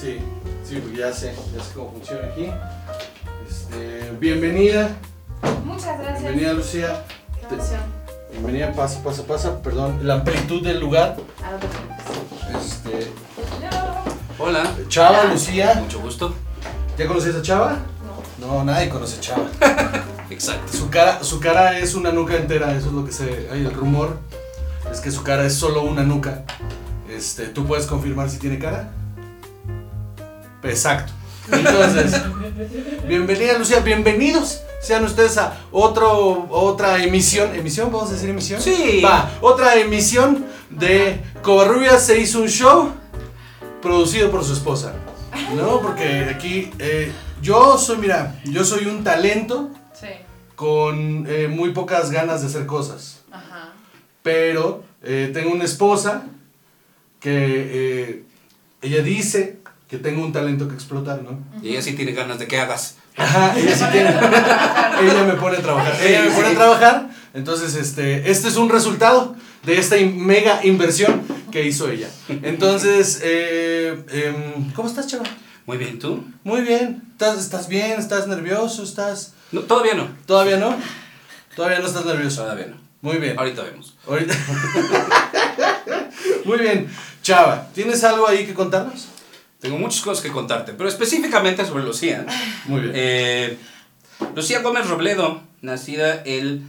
Sí, sí, porque ya sé, ya sé cómo funciona aquí. Este, bienvenida, Muchas gracias. bienvenida Lucía. Bienvenida, pasa, pasa, pasa, perdón, la amplitud del lugar. Ah, preocupes. Este. Hola, Chava, Hola. Lucía. mucho gusto. ¿Ya conocías a Chava? No. No, nadie conoce a Chava. Exacto. Su cara, su cara es una nuca entera, eso es lo que se. Hay el rumor. Es que su cara es solo una nuca. Este, ¿tú puedes confirmar si tiene cara? Exacto. Entonces, bienvenida Lucía, bienvenidos. Sean ustedes a otro, otra emisión. ¿Emisión? ¿Vamos a decir emisión? Sí. Va, otra emisión de Covarrubias se hizo un show producido por su esposa. ¿No? Porque aquí eh, yo soy, mira, yo soy un talento Sí. con eh, muy pocas ganas de hacer cosas. Ajá. Pero eh, tengo una esposa que ella dice que tengo un talento que explotar, ¿no? Y ella sí tiene ganas de que hagas. Ajá, ella sí tiene. ella me pone a trabajar. Ella me pone a trabajar. Entonces, este, este es un resultado de esta mega inversión que hizo ella. Entonces, eh, em, ¿cómo estás, chava? Muy bien, ¿tú? Muy bien. ¿Estás, ¿Estás bien? ¿Estás nervioso? ¿Estás...? No, todavía no. ¿Todavía no? Todavía no estás nervioso. Todavía no. Muy bien. Ahorita vemos. Ahorita- Muy bien. Chava, ¿tienes algo ahí que contarnos? Tengo muchas cosas que contarte, pero específicamente sobre Lucía. Muy bien. Eh, Lucía Gómez Robledo, nacida el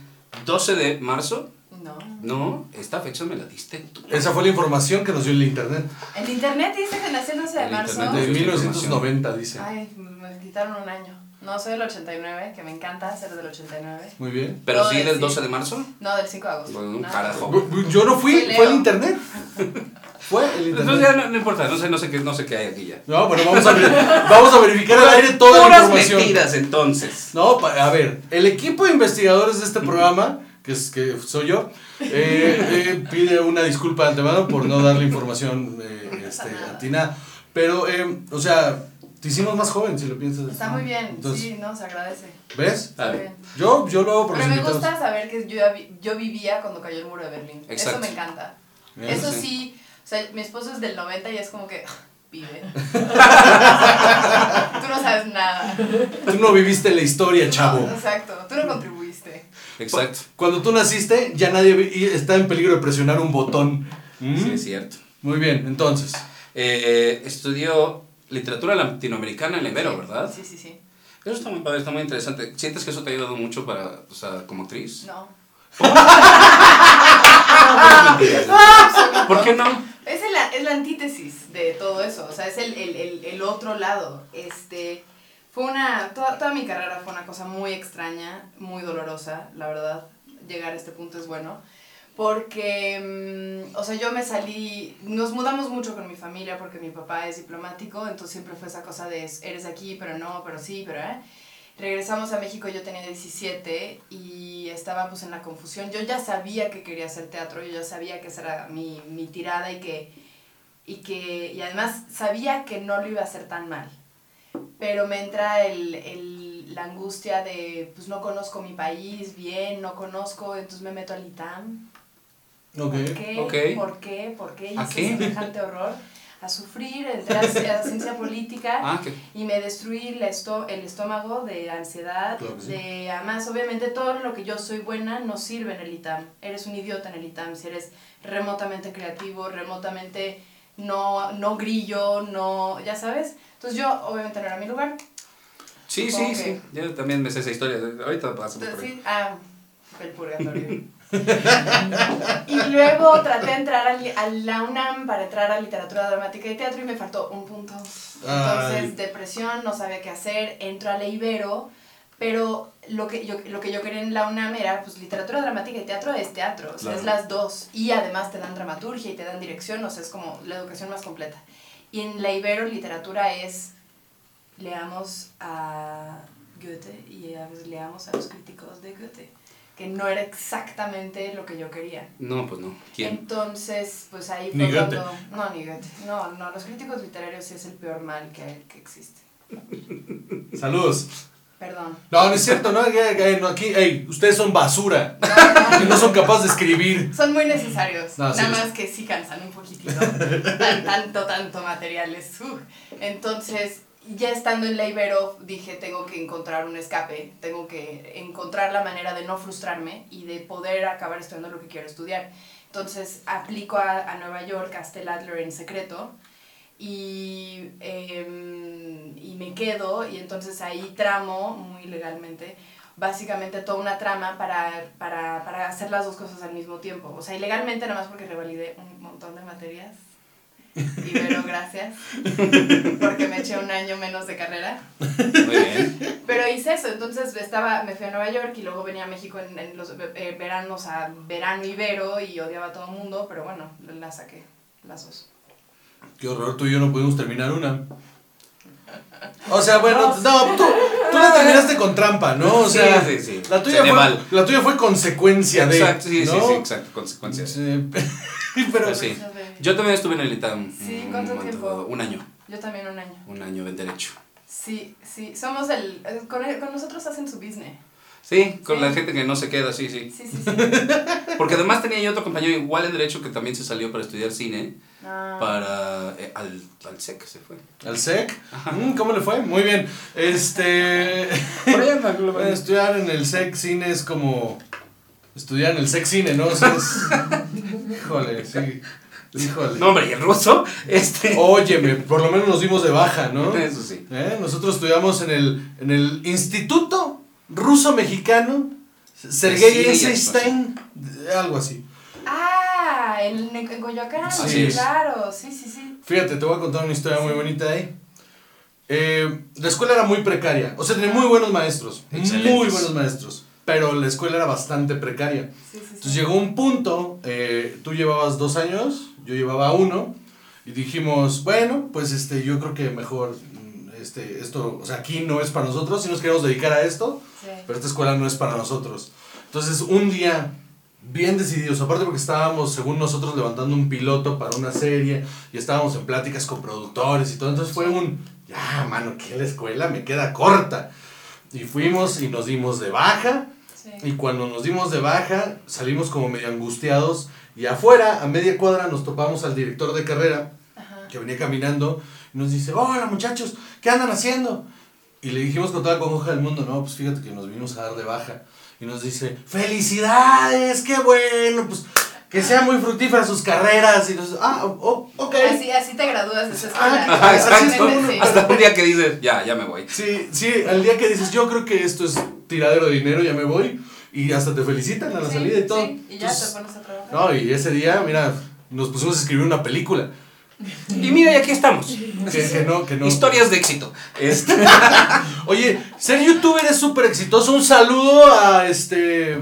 12 de marzo. No. No, esta fecha me la diste tú. Esa fue la información que nos dio el internet. El internet dice que nació el 12 de El marzo. internet De esta 1990, dice. Ay, me quitaron un año. No, soy del 89, que me encanta ser del 89. Muy bien. Pero No, sí de- del sí. 12 de marzo. No, del 5 de agosto. Bueno, un No. carajo. Yo no fui, fue el internet. Fue el Entonces internet. ya no, no importa, no sé, no sé qué, no sé qué hay aquí ya. No, bueno, vamos a, ver- vamos a verificar al aire toda la información. mentiras entonces. No, a ver, el equipo de investigadores de este programa, que, es, que soy yo, eh, eh, pide una disculpa de antemano por no darle información eh, este, atinada. Pero, eh, o sea, te hicimos más joven si lo piensas. Está muy bien, Entonces, sí, no, se agradece. ¿Ves? Está A ver. bien. Yo, yo lo hago por Pero los me invitados. gusta saber que yo, yo vivía cuando cayó el muro de Berlín. Exacto. Eso me encanta. Bien, Eso sí. sí, o sea, mi esposo es del 90 y es como que vive. tú no sabes nada. Tú no viviste la historia, chavo. No, exacto, tú no contribuiste. Exacto. Cuando tú naciste, ya nadie vi- está en peligro de presionar un botón. ¿Mm? Sí, es cierto. Muy bien, entonces. Eh, estudió literatura latinoamericana en Ibero, Sí, ¿verdad? Sí, sí, sí. Eso está muy padre, está muy interesante. ¿Sientes que eso te ha ayudado mucho para, o sea, como actriz? No. ¿Por qué no? Es, el- es la antítesis de todo eso, o sea, es el, el, el, el otro lado. Este, fue una, toda, toda mi carrera fue una cosa muy extraña, muy dolorosa, la verdad, llegar a este punto es bueno, porque, mm, o sea, yo me salí, nos mudamos mucho con mi familia porque mi papá es diplomático, entonces siempre fue esa cosa de, eres aquí, pero no, pero sí, pero eh. Regresamos a México, yo tenía 17 y estaba pues en la confusión. Yo ya sabía que quería hacer teatro, yo ya sabía que esa era mi, mi tirada y que, y que, y además sabía que no lo iba a hacer tan mal. Pero me entra el, el, la angustia de, pues no conozco mi país bien, no conozco, entonces me meto al ITAM. Ok. ¿Por qué? ok. ¿Por qué? ¿Por qué ¿A hice qué? semejante horror? A sufrir, entré a, a ciencia política Ah, que y me destruí la esto- el estómago de ansiedad, Claro que sí. de además obviamente todo lo que yo soy buena no sirve en el ITAM, eres un idiota en el ITAM, si eres remotamente creativo, remotamente no, no grillo, no, ya sabes, entonces yo obviamente no era mi lugar, Sí, Supongo sí, que- sí. Yo también me sé esa historia. Ahorita pasamos entonces por ahí. sí, ah, el purgatorio. y luego traté de entrar al- a la UNAM para entrar a literatura dramática y teatro y me faltó un punto. Entonces, Ay. depresión, no sabía qué hacer, entro a la Ibero, pero lo que, yo, lo que yo quería en la UNAM era, pues, literatura dramática y teatro es teatro, o sea, Claro. es las dos. Y además te dan dramaturgia y te dan dirección, o sea, es como la educación más completa. Y en la Ibero, literatura es, leamos a Goethe y a veces leamos a los críticos de Goethe, que no era exactamente lo que yo quería. No, pues no. ¿Quién? Entonces, pues ahí fue cuando... No, ni Goethe. No, no, los críticos literarios es el peor mal que, que existe. Saludos. Perdón. No, no es cierto, no, no, aquí, ey, ustedes son basura, que no son capaces de escribir. Son muy necesarios. No, sí Nada más que sí cansan un poquitito. Tan- tanto, tanto materiales. uf. Entonces, ya estando en la Ibero, dije, tengo que encontrar un escape. Tengo que encontrar la manera de no frustrarme y de poder acabar estudiando lo que quiero estudiar. Entonces, aplico a, a Nueva York, a Stella Adler en secreto. Y, em, y me quedo y entonces ahí tramo muy legalmente básicamente toda una trama para, para, para hacer las dos cosas al mismo tiempo. O sea, ilegalmente nada más porque revalidé un montón de materias. Ibero, gracias. Porque me eché un año menos de carrera. Muy bien. Pero hice eso, entonces estaba, me fui a Nueva York y luego venía a México en, en los eh, veranos a verano ibero y odiaba a todo el mundo, pero bueno, la saqué, las dos. Qué horror, tú y yo no pudimos terminar una. O sea, bueno, no, tú, tú la terminaste con trampa, ¿no? O Sí, sea, sí, sí. La, tuya fue, Ceneval. la tuya fue consecuencia de. Exacto, sí, sí, ¿no? sí, exacto, consecuencias. Sí, Pero, Pues sí. Yo también estuve en el ITAM. Sí, un ¿cuánto momento tiempo? Un año. Yo también un año. Un año en Derecho. Sí, sí, somos el... eh, Con, con nosotros hacen su business. Sí, con Sí. la gente que no se queda, sí, sí. Sí, sí, sí. Porque además tenía yo otro compañero igual en Derecho que también se salió para estudiar cine. Ah. Para. eh, al, al SEC se fue. ¿Al SEC? Mm, ¿Cómo le fue? Muy bien. Este. Bueno, estudiar en el SEC cine es como. Estudiar en el SEC cine, ¿no? O sea, es- Híjole, sí. Híjole. No, hombre, y el ruso, este. Óyeme, por lo menos nos dimos de baja, ¿no? Eso sí. ¿Eh? Nosotros estudiamos en el, en el Instituto Ruso-Mexicano Sergei Eisenstein, algo así. Ah, en, en Coyoacán, Sí. claro, sí, sí, sí. Fíjate, te voy a contar una historia muy bonita ahí. Eh, la escuela era muy precaria, o sea, tenía muy buenos maestros, Excelentes. muy buenos maestros, pero la escuela era bastante precaria. sí, sí, sí. Entonces llegó un punto, eh, tú llevabas dos años, yo llevaba uno, y dijimos, bueno, pues este, yo creo que mejor, mm, este, esto, o sea, aquí no es para nosotros, si nos queremos dedicar a esto, Sí. pero esta escuela no es para nosotros. Entonces, un día, bien decididos, aparte porque estábamos, según nosotros, levantando un piloto para una serie y estábamos en pláticas con productores y todo, entonces fue un, ya, mano, que la escuela me queda corta. Y fuimos y nos dimos de baja, Sí. y cuando nos dimos de baja, salimos como medio angustiados, y afuera, a media cuadra, nos topamos al director de carrera, Ajá. que venía caminando y nos dice, hola muchachos, ¿qué andan haciendo? Y le dijimos con toda la congoja del mundo, no, pues fíjate que nos vinimos a dar de baja. Y nos dice, felicidades, qué bueno, pues que sean muy fructíferas sus carreras. Y nos, ah, oh, ok. Así, así te gradúas de esa Ah, escuela. Sí. Hasta un día que dices, ya, ya me voy. Sí, sí, al día que dices, yo creo que esto es tiradero de dinero, ya me voy. Y hasta te felicitan a la Sí, salida y todo. sí, y ya Entonces, te pones a. no, y ese día, mira, nos pusimos a escribir una película. Y mira, y aquí estamos. Que, que no, que no. Historias de éxito. Este. Oye, ser youtuber es súper exitoso. Un saludo a este.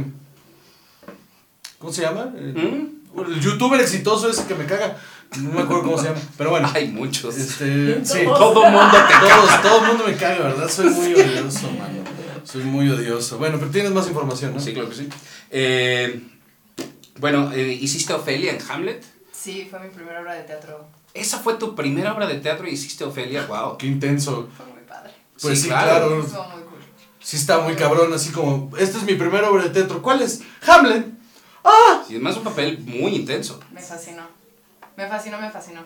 ¿Cómo se llama? ¿Mm? El youtuber exitoso ese que me caga. No me acuerdo cómo se llama. Pero bueno. Hay muchos. Este. Sí. Todo mundo te Todos, todo el mundo me caga, ¿verdad? Soy muy odioso, mano. Soy muy odioso. Bueno, pero tienes más información, ¿no? Sí, claro que sí. Eh, bueno, eh, ¿hiciste Ofelia en Hamlet? Sí, fue mi primera obra de teatro. ¿Esa fue tu primera obra de teatro y hiciste Ofelia? ¡Wow! Qué intenso. Fue muy padre. Pues Sí, sí, claro. claro. Estuvo muy cool. Sí está muy cabrón, así como, esta es mi primera obra de teatro. ¿Cuál es? Hamlet. ¡Ah! Sí, es más un papel muy intenso. Me fascinó. Me fascinó, me fascinó.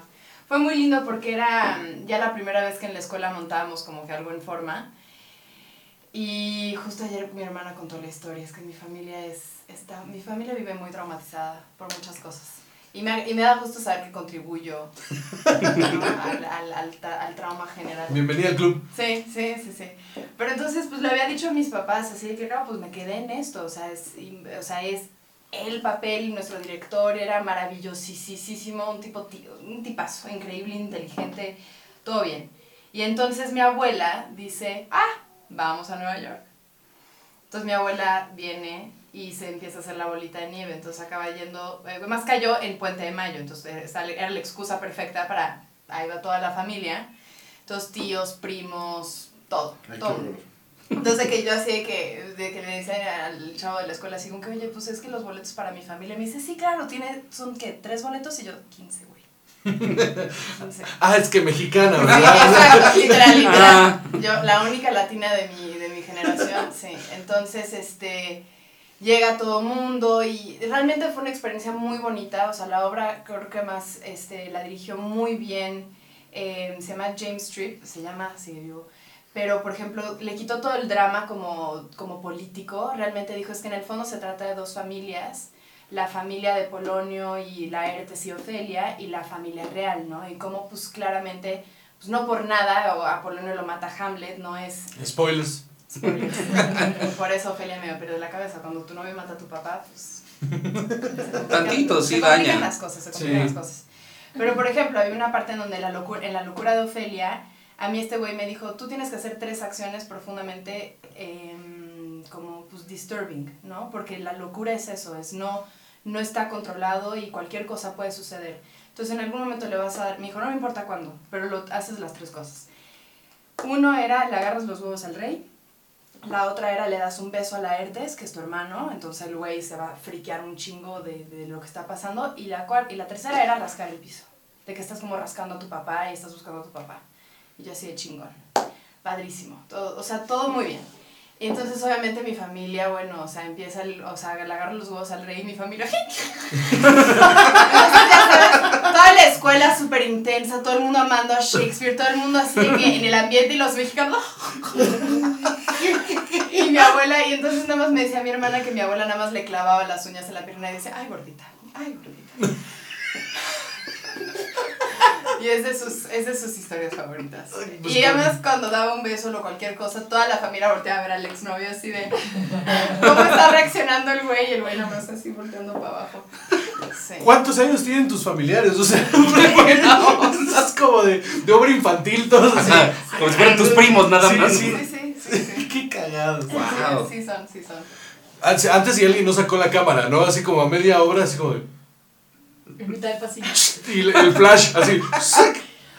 Fue muy lindo porque era ya la primera vez que en la escuela montábamos como que algo en forma. Y justo ayer mi hermana contó la historia, es que mi familia es, está, mi familia vive muy traumatizada por muchas cosas. Y me, y me da gusto saber que contribuyo ¿no? al, al, al, al trauma general. Bienvenida al club. Sí, sí, sí, sí. Pero entonces, pues le había dicho a mis papás, así de que no, pues me quedé en esto, o sea, es, y- o sea, es el papel y nuestro director era maravillosísimo, un tipo, ti- un tipazo, increíble, inteligente, todo bien. Y entonces mi abuela dice, ah, vamos a Nueva York. Entonces mi abuela viene y se empieza a hacer la bolita de nieve, entonces acaba yendo, eh, más cayó en Puente de Mayo, entonces eh, era la excusa perfecta para, ahí va toda la familia, entonces tíos, primos, todo, todo. Entonces que yo así de que, de que le decía al chavo de la escuela así como que, oye, pues es que los boletos para mi familia, me dice, sí, claro, tiene, son que tres boletos y yo, 15, güey. 15. Ah, es que mexicana, Sí, ¿verdad? exacto, literal, literal. Ah. Yo, la única latina de mi, de mi generación, sí. Entonces, este, llega todo mundo y realmente fue una experiencia muy bonita, o sea, la obra creo que más, este, la dirigió muy bien, eh, se llama James Street, se llama, vivo, pero por ejemplo, le quitó todo el drama como, como político, realmente dijo es que en el fondo se trata de dos familias, la familia de Polonio y la Laertes y Ofelia y la familia real, ¿no? Y cómo pues claramente, pues no por nada, o a Polonio lo mata Hamlet, no es... Spoilers. Spoilers. por eso Ofelia me pierde la cabeza, cuando tu novio mata a tu papá, pues... Tantito, sí se daña. las cosas, se complican Sí. las cosas. Pero por ejemplo, hay una parte en donde la locura, en la locura de Ofelia, a mí este güey me dijo, tú tienes que hacer tres acciones profundamente em, como pues disturbing, ¿no? Porque la locura es eso, es no, no está controlado y cualquier cosa puede suceder. Entonces en algún momento le vas a dar, me dijo, no me importa cuándo, pero lo haces las tres cosas. Uno era, le agarras los huevos al rey. La otra era, le das un beso a Laertes, que es tu hermano, entonces el güey se va a friquear un chingo de, de lo que está pasando. Y la, cual, y la tercera era rascar el piso, de que estás como rascando a tu papá y estás buscando a tu papá. Y yo así de chingón. Padrísimo. Todo, o sea, todo muy bien. Y entonces obviamente mi familia, bueno, o sea, empieza, el, o sea, le agarro los huevos al rey y mi familia... Toda la escuela súper intensa, todo el mundo amando a Shakespeare, todo el mundo así que en el ambiente y los mexicanos... y mi abuela, y entonces nada más me decía mi hermana que mi abuela nada más le clavaba las uñas en la pierna y decía, ay gordita, ay gordita. Y es de sus, es de sus historias favoritas. Ay, pues, y además cuando daba un beso o cualquier cosa, toda la familia volteaba a ver al exnovio así de cómo está reaccionando el güey y el güey nada más así volteando para abajo. Sí. ¿Cuántos años tienen tus familiares? O sea, estás como de, de obra infantil, todos así. Ajá, como si fueran tus primos, nada Sí, más. sí. Sí, sí, sí, sí. Qué cagados. Wow. Sí son, sí son. Antes, antes si alguien no sacó la cámara, ¿no? Así como a media obra, así como de, En mitad del pasillo. Y el, el flash, así.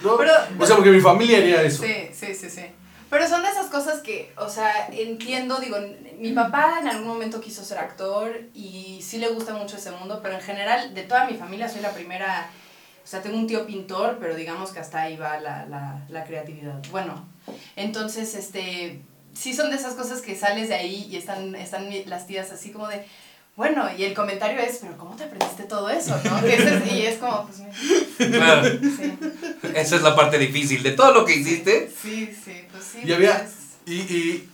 ¿no? Pero- o sea, porque mi familia haría eso. Sí, sí, sí, sí. Pero son de esas cosas que, o sea, entiendo, digo, mi papá en algún momento quiso ser actor y sí le gusta mucho ese mundo, pero en general, de toda mi familia soy la primera, o sea, tengo un tío pintor, pero digamos que hasta ahí va la, la, la creatividad. Bueno, entonces, este, sí son de esas cosas que sales de ahí y están, están las tías así como de, bueno, y el comentario es, pero ¿cómo te aprendiste todo eso? ¿no? Que ese es- y es como, pues, mira, Claro. sí, Esa es la parte difícil. De todo lo que hiciste, sí, sí, pues sí. Y había- pues, Y, y,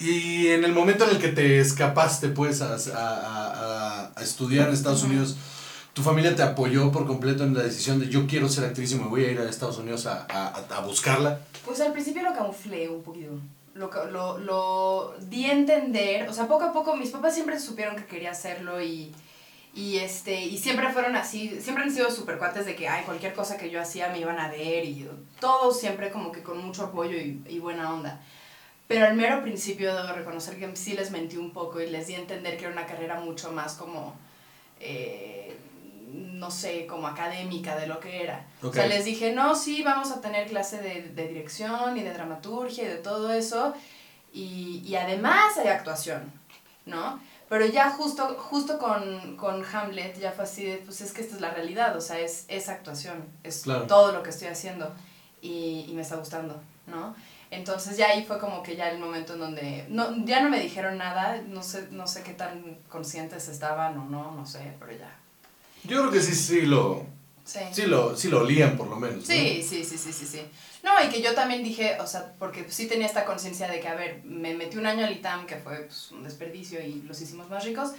y en el momento en el que te escapaste, pues, a, a, a- a estudiar en Estados. Unidos, ¿tu familia te apoyó por completo en la decisión de yo quiero ser actriz y me voy a ir a Estados Unidos a, a, a buscarla? Pues al principio lo camuflé un poquito. Lo, lo, lo di a entender, o sea, poco a poco mis papás siempre supieron que quería hacerlo y, y, este, y siempre fueron así, siempre han sido súper cuates de que, ay, cualquier cosa que yo hacía me iban a ver y todos siempre como que con mucho apoyo y, y buena onda. Pero al mero principio debo reconocer que sí les mentí un poco y les di a entender que era una carrera mucho más como, eh, no sé, como académica de lo que era. O sea, les dije, no, sí, vamos a tener clase de, de dirección y de dramaturgia y de todo eso. Y, y además hay actuación, ¿no? Pero ya justo, justo con, con Hamlet ya fue así de, pues es que esta es la realidad, o sea, es, es actuación, es Claro. todo lo que estoy haciendo y, y me está gustando, ¿no? Entonces ya ahí fue como que ya el momento en donde, no, ya no me dijeron nada, no sé, no sé qué tan conscientes estaban o no, no sé, pero ya. Yo creo que sí, sí lo, Sí. sí lo, sí lo olían por lo menos. ¿no? Sí, sí, sí, sí, sí, sí. No, y que yo también dije, o sea, porque sí tenía esta conciencia de que, a ver, me metí un año al ITAM, que fue pues, un desperdicio y los hicimos más ricos,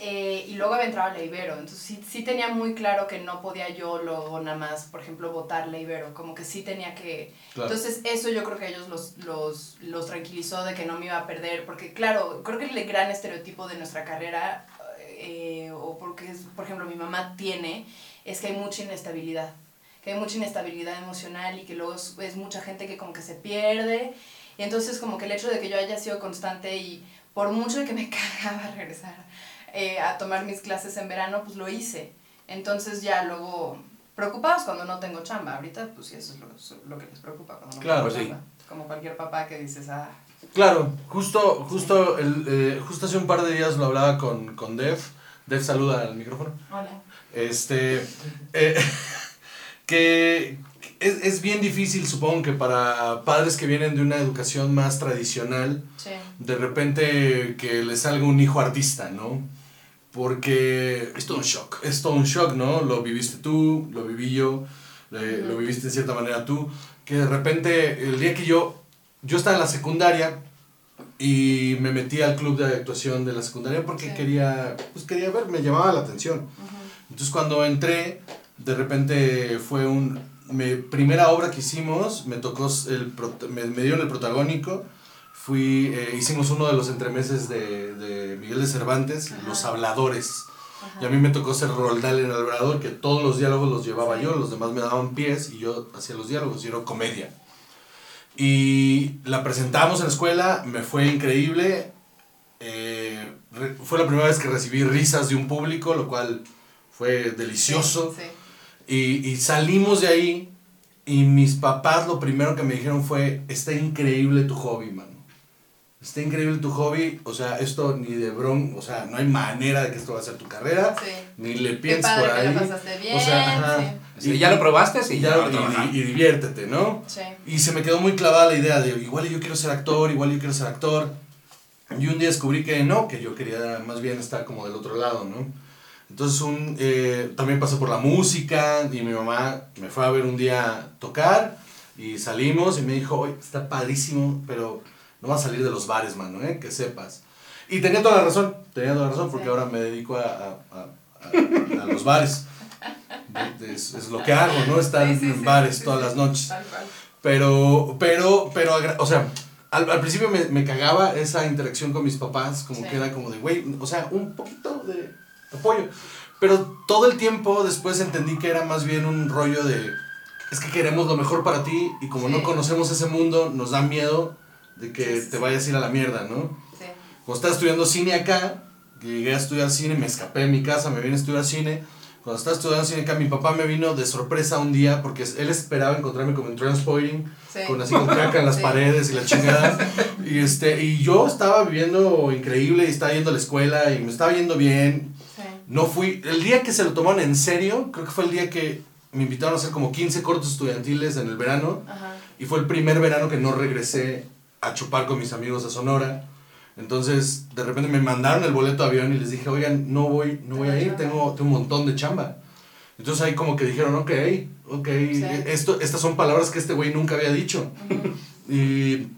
eh, y luego había entrado a la Ibero, entonces sí, sí tenía muy claro que no podía yo luego nada más, por ejemplo, votar la Ibero, como que sí tenía que... Claro. Entonces eso yo creo que ellos los, los, los tranquilizó de que no me iba a perder, porque claro, creo que el gran estereotipo de nuestra carrera, eh, o porque, es, por ejemplo, mi mamá tiene, es que hay mucha inestabilidad que hay mucha inestabilidad emocional y que luego es, es mucha gente que como que se pierde. Y entonces como que el hecho de que yo haya sido constante y por mucho de que me cagaba regresar eh, a tomar mis clases en verano, pues lo hice. Entonces ya luego preocupados cuando no tengo chamba. Ahorita pues sí, eso es lo, lo que les preocupa cuando no Claro, tengo sí. chamba. Como cualquier papá que dices, ah, Claro, justo, justo, el, eh, justo hace un par de días lo hablaba con, con Dev. Dev saluda al micrófono. hola. Este, eh, que, es, es bien difícil, supongo que para padres que vienen de una educación más tradicional, Sí. de repente que le salga un hijo artista, ¿no? Porque Es todo un shock. es todo un shock, ¿no? Lo viviste tú, lo viví yo, eh, lo Ujú. viviste en cierta manera tú, que de repente el día que yo, yo estaba en la secundaria y me metí al club de actuación de la secundaria porque Sí. quería, pues quería ver, me llamaba la atención. Ujú. Entonces cuando entré, de repente fue un... Me, primera obra que hicimos, me tocó el, me, me dieron el protagónico, fui, eh, hicimos uno de los entremeses de, de Miguel de Cervantes, Ajá. Los Habladores. Ajá. Y a mí me tocó ser Roldán en el Obrador, que todos los diálogos los llevaba Sí. yo, los demás me daban pies y yo hacía los diálogos, y era comedia. Y la presentamos en la escuela, me fue increíble. eh, fue la primera vez que recibí risas de un público, lo cual fue delicioso. Sí, sí. Y, y salimos de ahí y mis papás lo primero que me dijeron fue, está increíble tu hobby, mano. Está increíble tu hobby, o sea, esto ni de bron, o sea, no hay manera de que esto va a ser tu carrera, Sí. ni le Qué pienses padre por que ahí. la pasaste bien. o sea, ajá. Sí, ya lo probaste, sí, y, ya y- y- y diviértete, ¿no? sí. Y se me quedó muy clavada la idea de, igual yo quiero ser actor, igual yo quiero ser actor. Y un día descubrí que no, que yo quería más bien estar como del otro lado, ¿no? Entonces un, eh, también pasé por la música y mi mamá me fue a ver un día tocar y salimos y me dijo, oye, está padrísimo, pero no vas a salir de los bares, mano, ¿eh? Que sepas. Y tenía toda la razón, tenía toda la razón porque ahora me dedico a, a, a- a- los bares. Es, es lo que hago, ¿no? Estar Sí, sí, en bares sí, todas las noches. Pero, pero, pero, o sea, al, al principio me, me cagaba esa interacción con mis papás, como que era como de, güey, o sea, un poquito de apoyo. Pero todo el tiempo después entendí que era más bien un rollo de, es que queremos lo mejor para ti y como no conocemos ese mundo, nos da miedo de que te vayas a ir a la mierda, ¿no? Sí. Cuando estaba estudiando cine acá, llegué a estudiar cine, me escapé de mi casa, me vine a estudiar cine. Cuando estaba estudiando cine acá, mi papá me vino de sorpresa un día porque él esperaba encontrarme como en Transporting, Sí. con así con caca en las Sí. paredes y la chingada. Y, este, y yo estaba viviendo increíble y estaba yendo a la escuela y me estaba yendo bien. Sí. No fui, el día que se lo tomaron en serio, creo que fue el día que me invitaron a hacer como 15 cortos estudiantiles en el verano. Ajá. Y fue el primer verano que no regresé a chupar con mis amigos a Sonora. Entonces, de repente me mandaron el boleto de avión y les dije, oigan, no voy, no voy a ir, tengo, tengo un montón de chamba. Entonces ahí como que dijeron, ok, ok, esto, estas son palabras que este güey nunca había dicho. Y,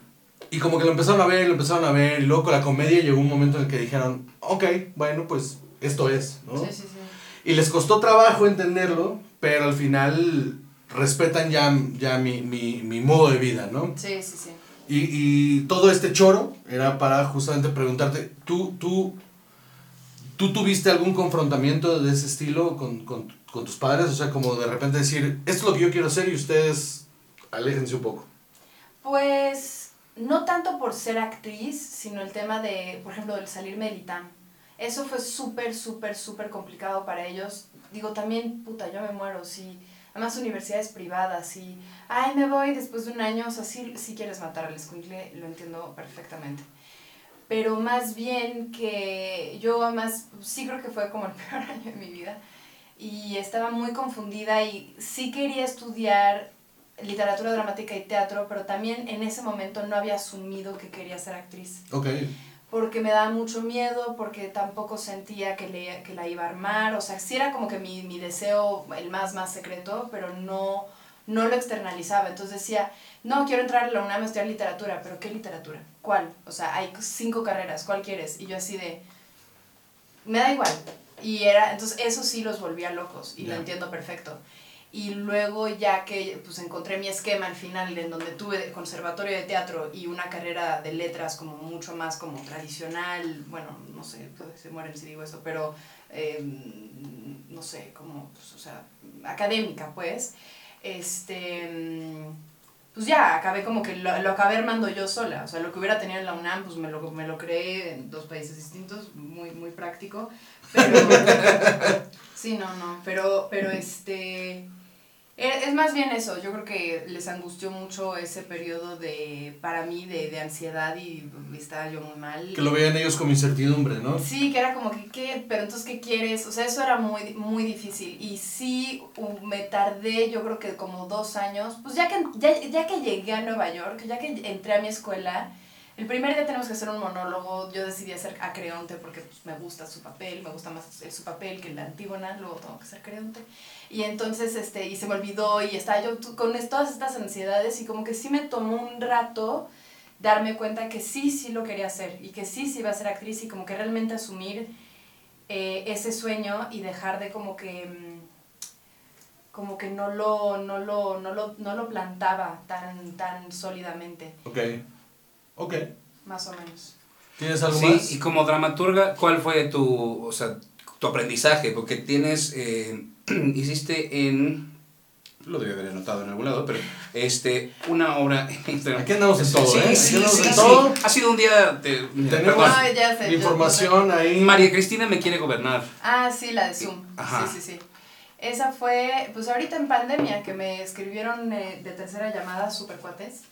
y como que lo empezaron a ver, lo empezaron a ver, y luego con la comedia llegó un momento en el que dijeron, ok, bueno, pues esto es, ¿no? Sí, sí, sí. Y les costó trabajo entenderlo, pero al final respetan ya, ya mi, mi, mi modo de vida, ¿no? Sí, sí, sí. Y, y todo este choro era para justamente preguntarte, ¿tú, tú, ¿tú tuviste algún confrontamiento de ese estilo con, con, con tus padres? O sea, como de repente decir, esto es lo que yo quiero hacer y ustedes aléjense un poco. Pues no tanto por ser actriz, sino el tema de, por ejemplo, del salirme del. Eso fue súper, súper, súper complicado para ellos. Digo, también, puta, yo me muero, si... Además, universidades privadas y, ay, me voy después de un año, o sea, sí, sí quieres matar al escuincle, lo entiendo perfectamente. Pero más bien que yo además sí creo que fue como el peor año de mi vida y estaba muy confundida y sí quería estudiar literatura dramática y teatro, pero también en ese momento no había asumido que quería ser actriz, Ok. porque me daba mucho miedo, porque tampoco sentía que, le, que la iba a armar, o sea, sí era como que mi, mi deseo, el más, más secreto, pero no, no lo externalizaba, entonces decía, no, quiero entrar a la UNAM a estudiar literatura, pero ¿qué literatura? ¿Cuál? O sea, hay cinco carreras, ¿cuál quieres? Y yo así de, me da igual. Y era, entonces eso sí los volvía locos y Ya. lo entiendo perfecto. Y luego ya que pues encontré mi esquema al final en donde tuve conservatorio de teatro y una carrera de letras como mucho más como tradicional, bueno, no sé, pues, se mueren si digo eso, pero eh, no sé, como, pues, o sea, académica pues, este, mm, pues ya, acabé como que lo, lo acabé armando yo sola, o sea, lo que hubiera tenido en la UNAM, pues me lo, me lo creé en dos países distintos, muy, muy práctico, pero, sí, no, no, pero, pero este, Es más bien eso, yo creo que les angustió mucho ese periodo de, para mí, de, de ansiedad y estaba yo muy mal. Que lo veían ellos como incertidumbre, ¿no? Sí, que era como que, ¿qué? Pero entonces, ¿qué quieres? O sea, eso era muy, muy difícil. Y sí, me tardé, yo creo que como dos años, pues ya que, ya, ya que llegué a Nueva York, ya que entré a mi escuela, el primer día tenemos que hacer un monólogo, yo decidí hacer a Creonte porque pues, me gusta su papel, me gusta más su papel que la Antígona, luego tengo que ser Creonte. Y entonces, este, y se me olvidó y estaba yo con todas estas ansiedades y como que sí me tomó un rato darme cuenta que sí, sí lo quería hacer y que sí, sí iba a ser actriz y como que realmente asumir eh, ese sueño y dejar de como que mm, como que no lo, no lo, no lo, no lo plantaba tan, tan sólidamente, Ok. Ok. más o menos. ¿Tienes algo Sí, más? y como dramaturga, ¿cuál fue tu, o sea, tu aprendizaje? Porque tienes, eh, hiciste en, lo debí haber anotado en algún lado, pero este, una obra. Aquí andamos en todo, sí, ¿eh? Aquí Sí, andamos sí, en sí. todo. Ha sido un día de... Tenemos. Ah, ya sé, yo- información ahí. María Cristina me quiere gobernar. Ah, sí, la de Zoom. Ajá. Sí, sí, sí. Esa fue, pues ahorita en pandemia, que me escribieron eh, de tercera llamada, super cuates.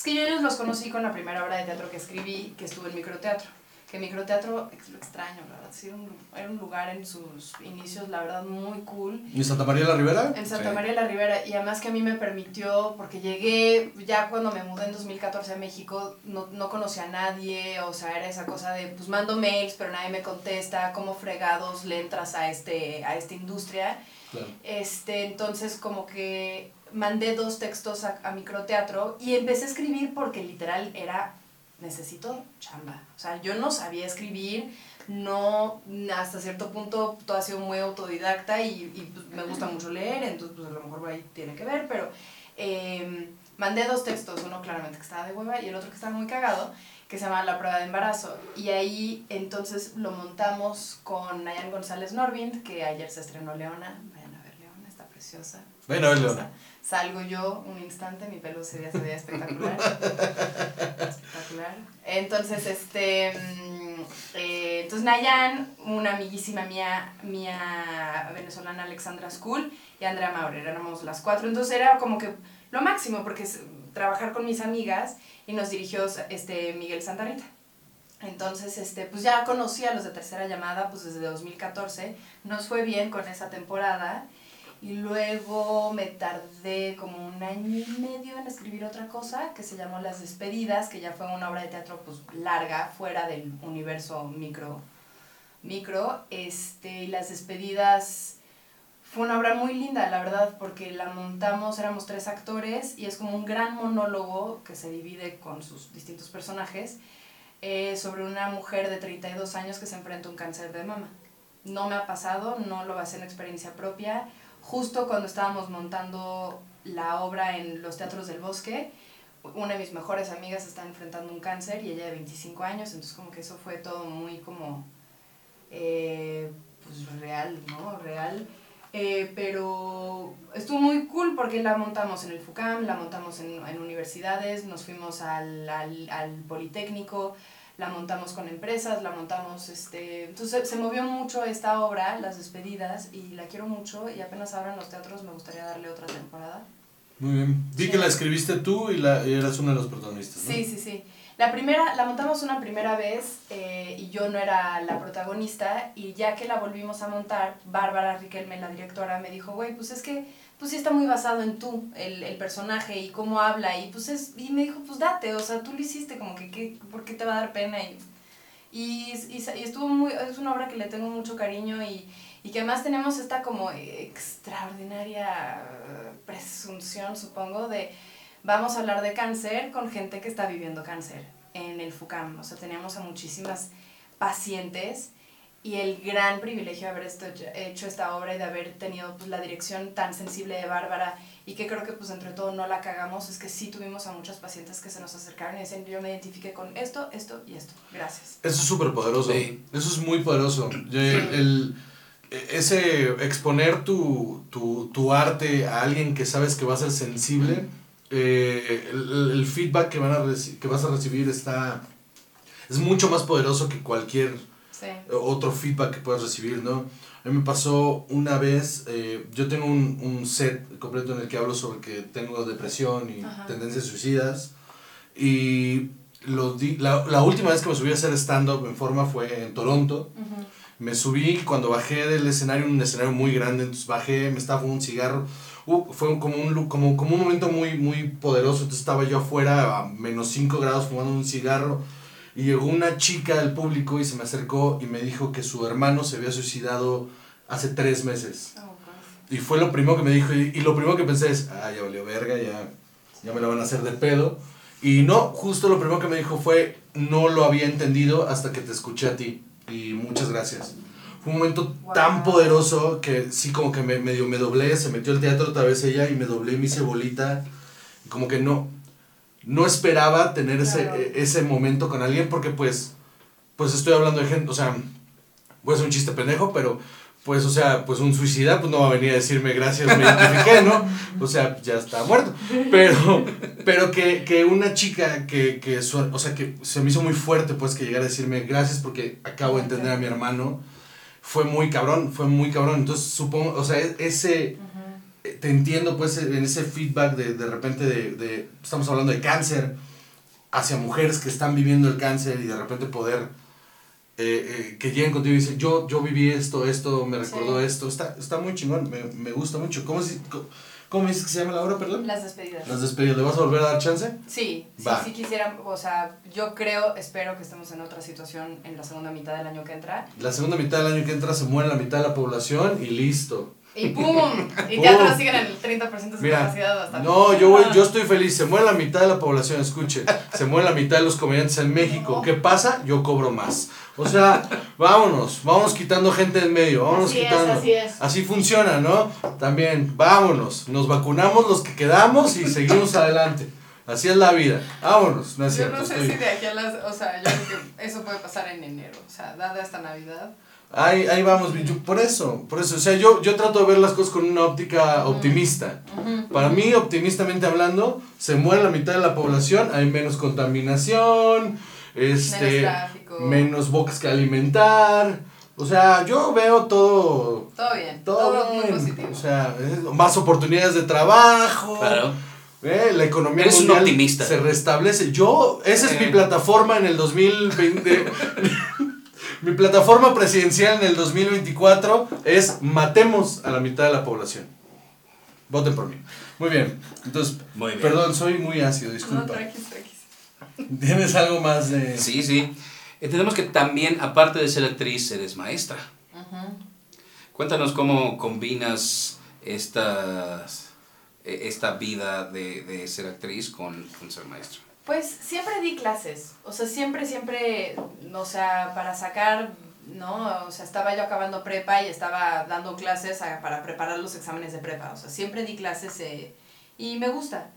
Es que yo ellos los conocí con la primera obra de teatro que escribí, que estuvo en microteatro. Que microteatro, ex- lo extraño, la verdad. Sí, era un, era un lugar en sus inicios, la verdad, muy cool. ¿Y Santa María la Rivera? En Santa Sí. María la Ribera, y además que a mí me permitió, porque llegué ya cuando me mudé en 2014 a México, no, no conocía a nadie, o sea, era esa cosa de, pues mando mails, pero nadie me contesta, ¿cómo fregados le entras a, este, a esta industria? Claro. Este, entonces como que mandé dos textos a, a microteatro y empecé a escribir porque literal era, necesito chamba. O sea, yo no sabía escribir, no, hasta cierto punto todo ha sido muy autodidacta y, y, pues, me gusta mucho leer, entonces pues a lo mejor por ahí tiene que ver, pero eh, mandé dos textos, uno claramente que estaba de hueva y el otro que estaba muy cagado, que se llama La prueba de embarazo. Y ahí entonces lo montamos con Nayan González Norvind, que ayer se estrenó Leona. Vayan a ver Leona, está preciosa. Ver, preciosa. Leona. Salgo yo un instante, mi pelo ese día se veía espectacular. espectacular. Entonces, este. mm, eh, entonces, Nayan, una amiguísima mía, mía venezolana, Alexandra School, y Andrea Maurer, éramos las cuatro. Entonces, era como que lo máximo, porque es trabajar con mis amigas y nos dirigió este, Miguel Santarrita. Entonces, este, pues ya conocí a los de tercera llamada, pues desde 2014. Nos fue bien con esa temporada. Y luego me tardé como un año y medio en escribir otra cosa que se llamó Las Despedidas, que ya fue una obra de teatro pues larga, fuera del universo micro. micro. Este, y Las Despedidas fue una obra muy linda, la verdad, porque la montamos, éramos tres actores y es como un gran monólogo que se divide con sus distintos personajes eh, sobre una mujer de 32 años que se enfrenta a un cáncer de mama. No me ha pasado, no lo basé en experiencia propia. Justo cuando estábamos montando la obra en los Teatros del Bosque, una de mis mejores amigas está enfrentando un cáncer y ella de 25 años, entonces como que eso fue todo muy como, eh, pues real, ¿no? Real. Eh, pero estuvo muy cool porque la montamos en el FUCAM, la montamos en, en universidades, nos fuimos al, al, al Politécnico, la montamos con empresas, la montamos, este, entonces se movió mucho esta obra, Las Despedidas, y la quiero mucho y apenas ahora en los teatros me gustaría darle otra temporada. Muy bien. Vi Sí. que la escribiste tú y, la, y eras uno de los protagonistas, ¿no? Sí, sí, sí. La primera, la montamos una primera vez eh, y yo no era la protagonista y ya que la volvimos a montar, Bárbara Riquelme, la directora, me dijo, güey, pues es que pues sí está muy basado en tú, el, el personaje y cómo habla y pues es, y me dijo, pues date, o sea, tú lo hiciste, como que, ¿qué, ¿por qué te va a dar pena? Y, y, y, y estuvo muy, es una obra que le tengo mucho cariño y, y que además tenemos esta como extraordinaria presunción, supongo, de vamos a hablar de cáncer con gente que está viviendo cáncer en el FUCAM. O sea, teníamos a muchísimas pacientes y el gran privilegio de haber esto, hecho esta obra y de haber tenido pues, la dirección tan sensible de Bárbara y que creo que pues entre todo no la cagamos, es que sí tuvimos a muchas pacientes que se nos acercaron y decían, yo me identifiqué con esto, esto y esto. Gracias. Eso es súper poderoso. Sí. Eso es muy poderoso. Yo- el- ese exponer tu, tu, tu arte a alguien que sabes que va a ser sensible, eh, el, el feedback que, van a reci- que vas a recibir está, es mucho más poderoso que cualquier Sí. otro feedback que puedas recibir, ¿no? A mí me pasó una vez, eh, yo tengo un, un set completo en el que hablo sobre que tengo depresión y Ajá. tendencias suicidas. Y lo di- la, la última vez que me subí a hacer stand-up en forma fue en Toronto. Me subí cuando bajé del escenario, un escenario muy grande, entonces bajé, me estaba fumando un cigarro. Uh, fue como, un, como, como un momento muy, muy poderoso, entonces estaba yo afuera a menos 5 grados fumando un cigarro. Y llegó una chica del público y se me acercó y me dijo que su hermano se había suicidado hace tres meses. Oh. Y fue lo primero que me dijo, y, y lo primero que pensé es, ah, ya valió verga, ya, ya me la van a hacer de pedo. Y no, justo lo primero que me dijo fue, no lo había entendido hasta que te escuché a ti. Y muchas gracias. Fue un momento Wow. tan poderoso que sí como que me medio me doblé, se metió al teatro otra vez ella y me doblé y me hice bolita. Y como que no, no esperaba tener ese, Claro. e- ese momento con alguien porque pues, pues estoy hablando de gente, o sea, puede ser un chiste pendejo, pero pues, o sea, pues un suicida pues no va a venir a decirme gracias, me identifiqué, ¿no? O sea, ya está muerto. Pero, pero que, que una chica que, que su- o sea, que se me hizo muy fuerte pues que llegara a decirme gracias porque acabo de entender a mi hermano, fue muy cabrón, fue muy cabrón. Entonces supongo, o sea, e- ese, eh, te entiendo pues en ese feedback de, de repente de, de, estamos hablando de cáncer, hacia mujeres que están viviendo el cáncer y de repente poder eh, eh, que lleguen contigo y dicen, yo, yo viví esto, esto, me recordó Sí. esto, está, está muy chingón, me, me gusta mucho. ¿Cómo, co- ¿Cómo me dices que se llama la obra, perdón? Las despedidas. Las despedidas, ¿le vas a volver a dar chance? Sí, sí, Va. sí quisiera, o sea, yo creo, espero que estemos en otra situación en la segunda mitad del año que entra. La segunda mitad del año que entra se muere la mitad de la población y listo. Y ¡pum! Y teatros siguen en el 30% de su Mira, capacidad hasta no, yo, voy- yo estoy feliz, se muere la mitad de la población, escuche, se muere la mitad de los comediantes en México, ¿qué pasa? Yo cobro más. O sea, vámonos, vámonos quitando gente en medio, vámonos Así es, quitando. así es. Así funciona, ¿no? También, vámonos, nos vacunamos los que quedamos y seguimos adelante. Así es la vida. Vámonos, no es Yo cierto. no sé estoy- si de aquí a las, o sea, yo creo que eso puede pasar en enero, o sea, dada esta Navidad. Ahí, ahí vamos, yo- por eso, por eso, o sea, yo, yo trato de ver las cosas con una óptica optimista. Para mí, optimistamente hablando, se muere la mitad de la población, hay menos contaminación, este, Menos tráfico. menos bocas que alimentar. O sea, yo veo todo, Todo bien, todo, todo, muy bien. positivo. O sea, más oportunidades de trabajo. Claro. eh, la economía Eres un mundial optimista. se restablece. Yo, esa es Eh. mi plataforma en el 2020. mi plataforma presidencial en el 2024 es matemos a la mitad de la población. Voten por mí. Muy bien. Entonces, Muy bien. perdón, soy muy ácido, no, disculpa. tranquis, tranquis. ¿Tienes algo más de...? Sí, sí. Entendemos que también, aparte de ser actriz, eres maestra. Ujú. Cuéntanos cómo combinas estas, e- esta vida de, de ser actriz con, con ser maestra. Pues siempre di clases, o sea, siempre, siempre, o sea, para sacar, ¿no? O sea, estaba yo acabando prepa y estaba dando clases para preparar los exámenes de prepa, o sea, siempre di clases eh, y me gusta.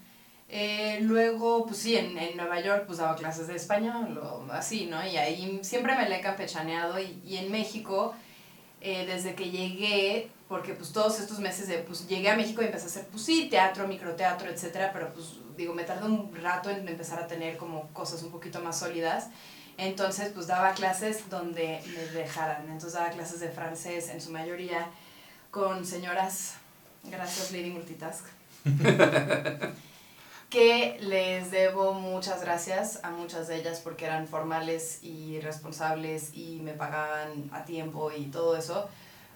Eh, luego, pues sí, en, en Nueva York pues daba clases de español así, ¿no? Y ahí siempre me la he campechaneado y, y en México, eh, desde que llegué, porque pues todos estos meses de, pues llegué a México y empecé a hacer, pues sí, teatro, microteatro, etcétera, pero pues digo, me tardé un rato en empezar a tener como cosas un poquito más sólidas. Entonces, pues daba clases donde me dejaran. Entonces daba clases de francés en su mayoría con señoras, gracias Lady Multitask, que les debo muchas gracias a muchas de ellas porque eran formales y responsables y me pagaban a tiempo y todo eso.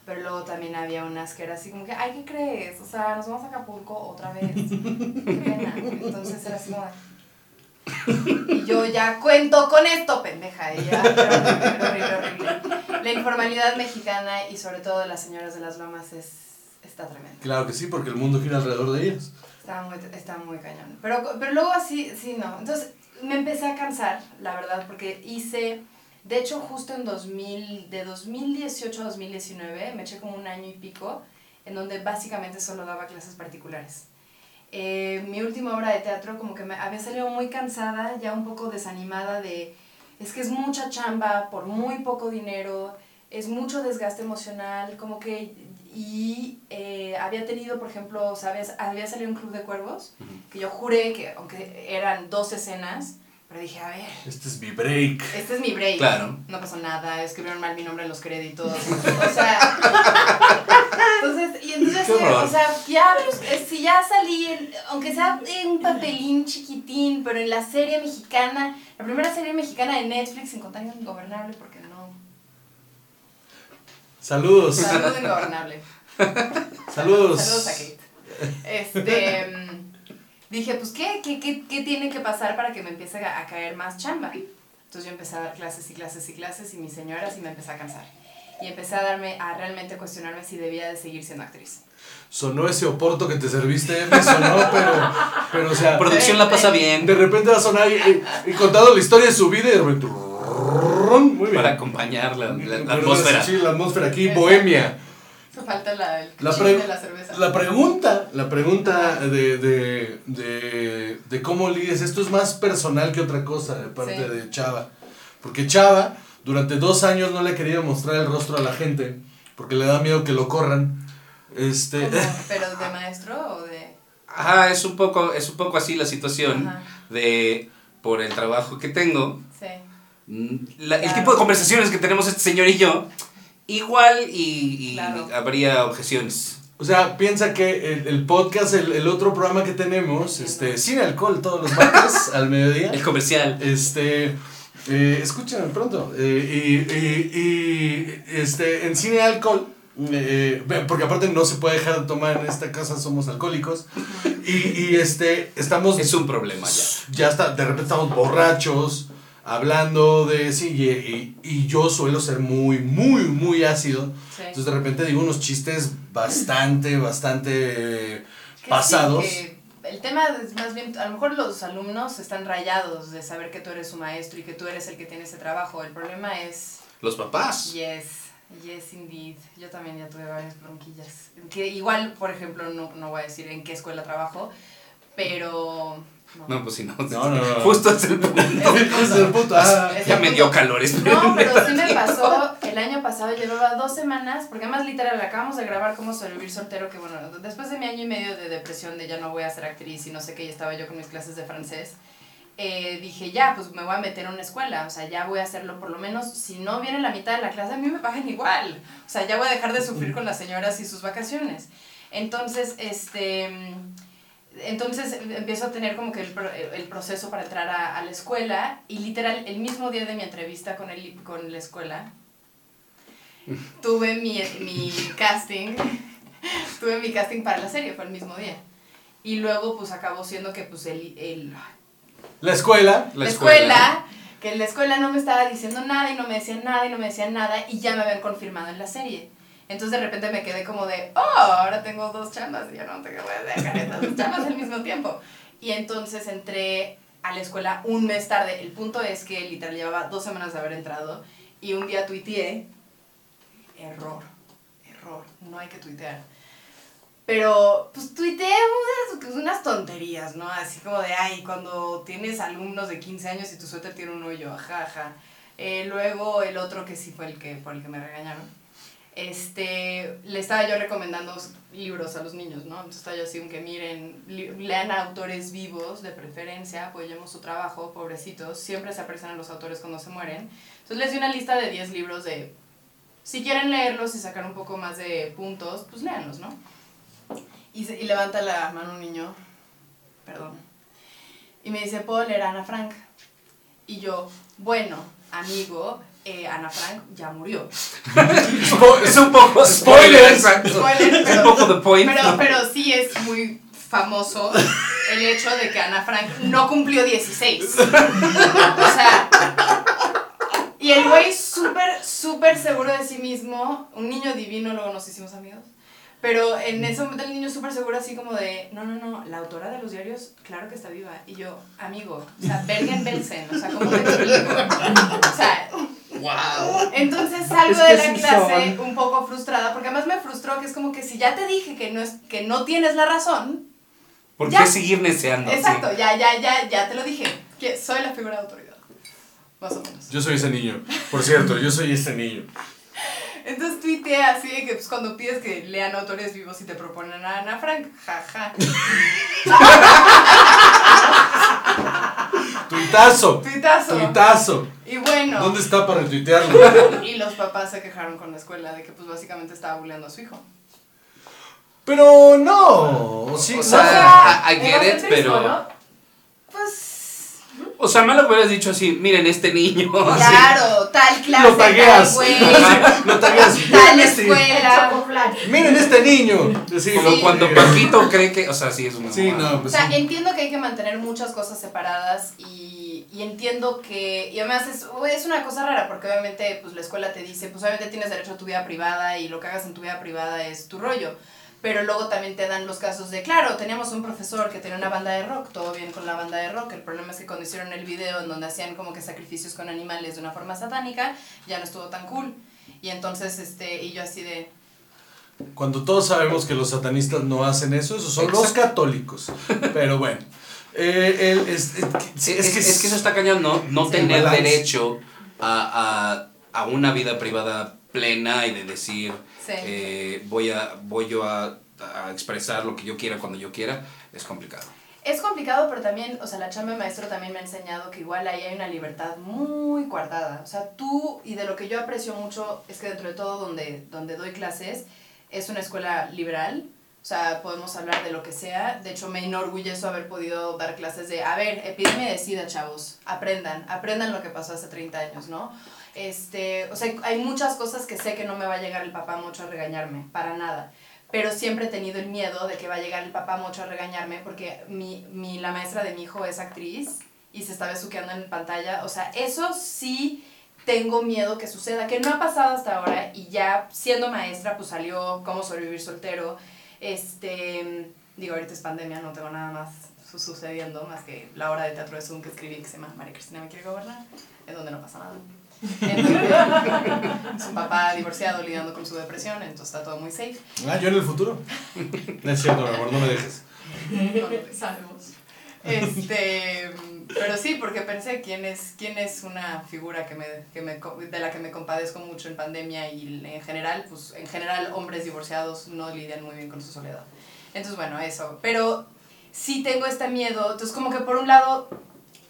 Pero luego también había unas que era así como que, ay, ¿qué crees? O sea, nos vamos a Acapulco otra vez. Qué pena. Entonces era así como... Y yo ya cuento con esto, pendeja. Y ya, horrible, horrible, horrible. La informalidad mexicana y sobre todo de las señoras de las lomas es, está tremenda. Claro que sí, porque el mundo gira alrededor de ellas. Está muy, está muy cañón. Pero, pero luego así, sí, no. Entonces me empecé a cansar, la verdad, porque hice, de hecho, justo en 2000, de 2018 a 2019, me eché como un año y pico, en donde básicamente solo daba clases particulares. Eh, mi última obra de teatro como que me había salido muy cansada, ya un poco desanimada de, es que es mucha chamba por muy poco dinero, es mucho desgaste emocional, como que, y eh, había tenido, por ejemplo, ¿sabes? Había salido un Club de Cuervos, que yo juré que, aunque eran dos escenas, Pero dije, a ver, Este es mi break. este es mi break. Claro. No pasó nada, escribieron mal mi nombre en los créditos. O sea. Entonces, y entonces, o sea, ya, pues, eh, si ya salí, en- aunque sea en un papelín chiquitín, pero en la serie mexicana, la primera serie mexicana de Netflix, sin contar Ingobernable, porque no. Saludos. Salud Ingobernable. Saludos. Saludos a Kate. Este. Dije, pues, ¿qué, qué, qué, qué tiene que pasar para que me empiece a, a caer más chamba? Entonces yo empecé a dar clases y clases y clases y mi señora sí me empecé a cansar. Y empecé a darme, a realmente cuestionarme si debía de seguir siendo actriz. Sonó ese oporto que te serviste, me sonó, pero, pero o sea, Producción la pasa bien. de repente va a sonar y, y- y contando la historia de su vida y de repente... Muy bien. Para acompañar la, la- la atmósfera. Sí, la atmósfera aquí, bohemia. Falta la, el La, de la cerveza. la pregunta, la pregunta de, de, de, de cómo lides, esto es más personal que otra cosa de parte Sí. de Chava. Porque Chava durante dos años no le quería mostrar el rostro a la gente porque le da miedo que lo corran. Este, ¿Cómo? ¿Pero de maestro o de...? Ajá, es un poco, es un poco así la situación Ajá. de por el trabajo que tengo, Sí. la- el Claro. tipo de conversaciones que tenemos este señor y yo, igual y, y Claro. habría objeciones. o sea, piensa que el, el podcast, el, el otro programa que tenemos, este, sin alcohol todos los martes al mediodía. El comercial. Este, eh, escúchenme pronto. eh, y, y- y, este, en cine alcohol, eh, ve- porque aparte no se puede dejar de tomar en esta casa, somos alcohólicos. Y, y, este, estamos. Es un problema ya. Ya está, de repente estamos borrachos, hablando de sí, y, y- y yo suelo ser muy, muy, muy ácido. Sí. Entonces de repente digo unos chistes bastante, bastante sí, pasados. que el tema es más bien, a lo mejor los alumnos están rayados de saber que tú eres su maestro y que tú eres el que tiene ese trabajo. El problema es, Los papás. yes, yes indeed. Yo también ya tuve varias bronquillas. Que igual, por ejemplo, no, no voy a decir en qué escuela trabajo, pero... No. Pues sí, no. No, no, no. Justo es el punto. Ese es el punto. ah. Es Ya el me punto. dio calores. No, pero sí me pasó el año pasado, llevaba dos semanas, porque además literal acabamos de grabar cómo sobrevivir soltero, que bueno, después de mi año y medio de depresión de ya no voy a ser actriz y no sé qué, y estaba yo con mis clases de francés, eh, dije ya, pues me voy a meter a una escuela, o sea, ya voy a hacerlo por lo menos, si no viene la mitad de la clase, a mí me pagan igual, o sea, ya voy a dejar de sufrir con las señoras y sus vacaciones. Entonces, este... Entonces empiezo a tener como que el, el proceso para entrar a, a la escuela y literal el mismo día de mi entrevista con, el, con la escuela tuve mi, mi casting, tuve mi casting para la serie, fue el mismo día. Y luego pues acabó siendo que pues el, el La escuela. la, escuela, que la escuela no me estaba diciendo nada y no me decían nada y no me decían nada y ya me habían confirmado en la serie. Entonces de repente me quedé como de, oh, ahora tengo dos chambas y ya no tengo que dejar estas dos chambas al mismo tiempo. Y entonces entré a la escuela un mes tarde. El punto es que literal llevaba dos semanas de haber entrado y un día tuiteé, error, error, no hay que tuitear. Pero, pues tuiteé unas, unas tonterías, ¿no? Así como de, ay, cuando tienes alumnos de 15 años y tu suéter tiene un hoyo, jaja. Eh, luego el otro que sí fue el que, por el que me regañaron. Este, le estaba yo recomendando libros a los niños, ¿no? Entonces estaba yo así, que miren, lean a autores vivos, de preferencia, apoyemos su trabajo, pobrecitos, siempre se aprecian a los autores cuando se mueren. Entonces les di una lista de 10 libros de, si quieren leerlos y sacar un poco más de puntos, pues léanlos, ¿no? Y, y levanta la mano un niño, perdón, y me dice, ¿puedo leer a Ana Frank? Y yo, bueno, amigo, eh, Ana Frank ya murió. Es un poco Spoilers. exacto. Spoiler, Es pero- un poco the point. Pero, pero sí es muy famoso el hecho de que Ana Frank no cumplió 16. O sea, y el güey súper, súper seguro de sí mismo, un niño divino, luego nos hicimos amigos. Pero en ese momento el niño súper seguro así como de, no, no, no, la autora de los diarios, claro que está viva. Y yo, amigo, o sea, Bergen-Belsen, o sea, ¿cómo te explico? O sea, Wow. entonces salgo Es que de la sí clase son. un poco frustrada, porque además me frustró que es como que si ya te dije que no, es, que no tienes la razón, ¿Por Ya. qué seguir neceando? exacto, ya, ya, ya, ya te lo dije, que soy la figura de autoridad, más o menos. Yo soy ese niño. Por cierto, yo soy ese niño. Entonces tuiteé así de que pues, cuando pides que lean autores vivos y te proponen a Ana Frank, jaja. Tu Tuitazo. Tuitazo. Tuitazo. Y bueno. ¿Dónde está para retuitearlo? Y los papás se quejaron con la escuela de que pues básicamente estaba bulleando a su hijo. Pero no. Sí, O no. sea, I, I get it, pero. ¿no? Pues. O sea, malo que hubieras dicho así, miren este niño. Claro, tal clase, Lo tagueas. tal Lo tagueas. tal Miren este- escuela. Miren este niño. Sí, Como lo- cuando Paquito cree que. O sea, sí es una. Sí, mamada. no, O pues sea, sí. entiendo que hay que mantener muchas cosas separadas y, y entiendo que, y además es, es una cosa rara porque obviamente pues la escuela te dice, pues obviamente tienes derecho a tu vida privada y lo que hagas en tu vida privada es tu rollo, pero luego también te dan los casos de, claro, teníamos un profesor que tenía una banda de rock, todo bien con la banda de rock, el problema es que cuando hicieron el video en donde hacían como que sacrificios con animales de una forma satánica, ya no estuvo tan cool. Y entonces, este, y yo así de, Cuando todos sabemos que los satanistas no hacen eso, esos son los Exacto. católicos. Pero bueno. Eh, el- es, es- es es, que es que eso está cañón, ¿no? No tener balance. derecho a, a, a una vida privada plena y de decir, Sí. eh, voy, a, voy yo a, a expresar lo que yo quiera cuando yo quiera, es complicado. Es complicado, pero también, o sea, la chamba de maestro también me ha enseñado que igual ahí hay una libertad muy guardada. O sea, tú, y de lo que yo aprecio mucho, es que dentro de todo donde, donde doy clases, es una escuela liberal. O sea, podemos hablar de lo que sea. De hecho, me enorgullezo haber podido dar clases de, a ver, epidemia de SIDA, chavos. Aprendan, aprendan lo que pasó hace 30 años, ¿no? Este, o sea, hay muchas cosas que sé que no me va a llegar el papá mucho a regañarme, para nada pero siempre he tenido el miedo de que va a llegar el papá mucho a regañarme porque mi, mi, la maestra de mi hijo es actriz y se está besuqueando en pantalla. O sea, eso sí tengo miedo que suceda, que no ha pasado hasta ahora y ya siendo maestra pues salió cómo sobrevivir soltero. Este, digo, ahorita es pandemia, no tengo nada más su- sucediendo más que la obra de teatro de Zoom que escribí que se llama María Cristina me quiere gobernar, en donde no pasa nada. Un papá divorciado lidiando con su depresión, entonces está todo muy safe. Ah, yo en el futuro. No es cierto, mi amor, no me dejes. Sabemos. Este, pero sí, porque pensé quién es, quién es una figura que me, que me, de la que me compadezco mucho en pandemia y en general, pues en general hombres divorciados no lidian muy bien con su soledad. Entonces, bueno, eso. Pero sí tengo este miedo. Entonces, como que por un lado,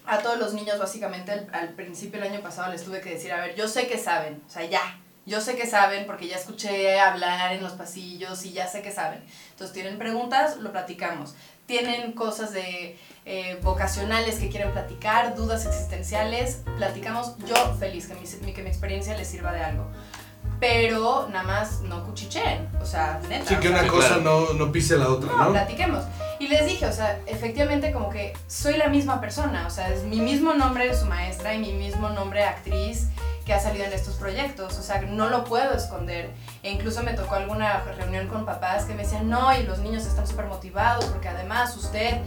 a todos los niños, básicamente, al, al principio del año pasado les tuve que decir, a ver, yo sé que saben, o sea, ya. Yo sé que saben porque ya escuché hablar en los pasillos y ya sé que saben. Entonces, tienen preguntas, lo platicamos. Tienen cosas de eh, vocacionales que quieren platicar, dudas existenciales, platicamos. Yo feliz que mi, que mi experiencia les sirva de algo. Pero nada más no cuchicheen, o sea, neta. Sí, que una cosa claro. no, no pise la otra, no, ¿no? platiquemos. Y les dije, o sea, efectivamente como que soy la misma persona, o sea, es mi mismo nombre de su maestra y mi mismo nombre de actriz que ha salido en estos proyectos, o sea, no lo puedo esconder. E incluso me tocó alguna reunión con papás que me decían, no, y los niños están súper motivados porque además usted,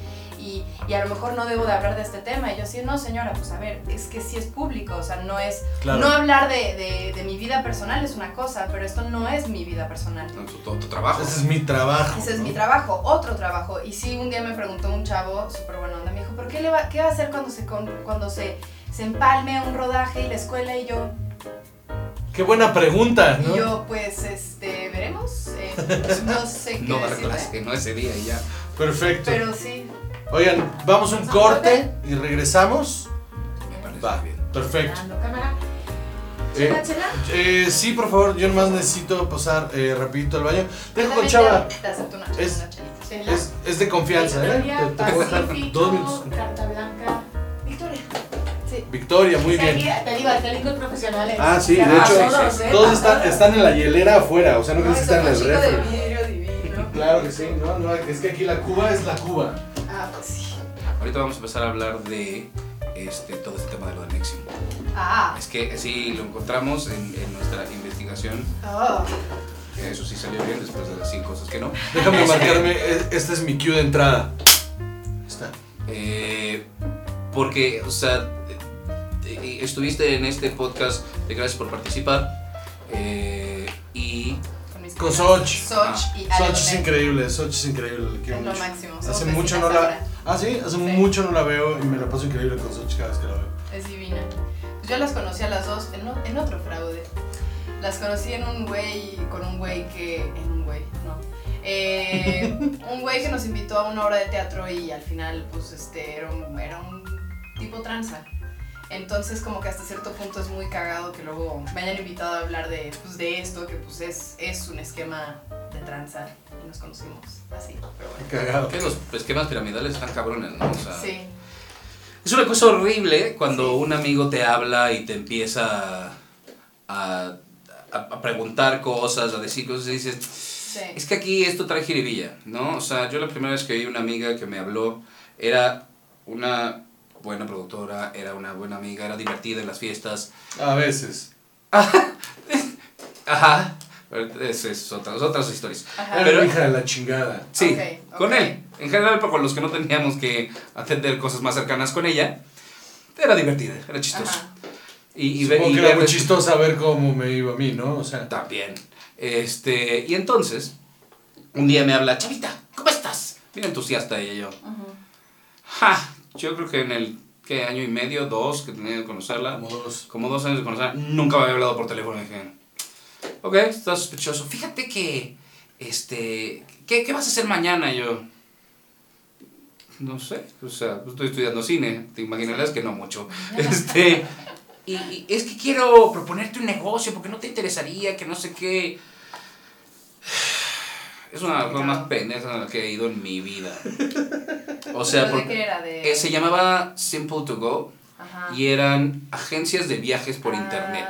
y, y a lo mejor no debo de hablar de este tema. Y yo así, no señora, pues a ver, es que sí es público, o sea, no es, Claro. no hablar de, de, de mi vida personal es una cosa, pero esto no es mi vida personal. Tu, tu- tu trabajo. Ese es mi trabajo. Ese es ¿no? mi trabajo, otro trabajo. Y sí, un día me preguntó un chavo súper buena onda, me dijo, ¿pero qué, le va, qué va a hacer cuando se, cuando se, se empalme un rodaje y la escuela? Y yo, Qué buena pregunta, ¿no? y yo pues, este, veremos. eh, no sé qué No dar clase, no ese día y ya. Perfecto. Pero sí, Oigan, vamos a un ¿Vamos a corte y regresamos. Me parece Va, bien. perfecto. Eh, eh, sí, por favor, yo nomás necesito pasar eh, rapidito al baño. Dejo con Chava. Es-. Es, es de confianza, ¿eh? Victoria, Te, te puedo dejar dos minutos. Carta Blanca. Victoria. Sí. Victoria, muy bien. Te digo, técnicos profesionales. Ah, sí, de hecho, todos, ¿eh? Todos están, están en la hielera afuera, o sea, no crees que están en el refri. Claro que sí, no, no, es que aquí la Cuba es la Cuba. Ah, pues sí. Ahorita vamos a empezar a hablar de este, todo este tema de lo de Nexium. Ah, Es que sí lo encontramos en, en nuestra investigación. oh. Eso sí salió bien después de las 100 cosas que no. Déjame marcarme, e- este es mi cue de entrada. Está. Eh, porque, o sea, eh, eh, estuviste en este podcast de Gracias por participar. eh, y Con. Soch. Soch y Ale Soch es increíble, Soch es increíble, lo máximo. Hace mucho no la... ahora. Ah, sí, hace Sí. mucho no la veo y me la paso increíble con Soch cada vez que la veo. Es divina. Pues yo las conocí a las dos en, o- en otro fraude. Las conocí en un güey, con un güey que... En un güey, no. Eh, un güey que nos invitó a una obra de teatro y al final, pues, este, era un, era un tipo tranza. Entonces como que hasta cierto punto es muy cagado que luego me hayan invitado a hablar de, pues, de esto, que pues es, es un esquema de tranza y nos conocimos así, pero bueno. Cagado. Que los esquemas piramidales están cabrones, ¿no? O sea, Sí, Es una cosa horrible cuando Sí. un amigo te habla y te empieza a, a- a preguntar cosas, a decir cosas y dices, sí. es que aquí esto trae jiribilla, ¿no? O sea, yo la primera vez que vi una amiga que me habló era una buena productora, era una buena amiga, era divertida en las fiestas. A veces. Ajá. Pero Es, es otras, otras historias. Ajá. Era Pero- hija de la chingada. Sí, con él. En general, pero con los que no teníamos que atender cosas más cercanas con ella, era divertida, era chistoso. Ajá. Y, y, ve- Supongo y que era muy chistoso ver cómo me iba a mí, ¿no? O sea, También. Este, y entonces, un día me habla, Chavita, ¿cómo estás? Bien entusiasta ella y yo. Ja, yo creo que en el ¿qué, año y medio, dos que tenía de conocerla, como dos. como dos años de conocerla, nunca me había hablado por teléfono. Dije, ok, está sospechoso. Fíjate que, este, ¿qué, qué vas a hacer mañana? Y yo, no sé, o sea, pues estoy estudiando cine, te imaginarás que no mucho. Este, y, y es que quiero proponerte un negocio porque no te interesaría, que no sé qué. Es una de las cosas más pendejas a las que he ido en mi vida. O sea, ¿Pero de porque qué era? De... eh, se llamaba Simple to Go Ajá. y eran agencias de viajes por Ah, internet.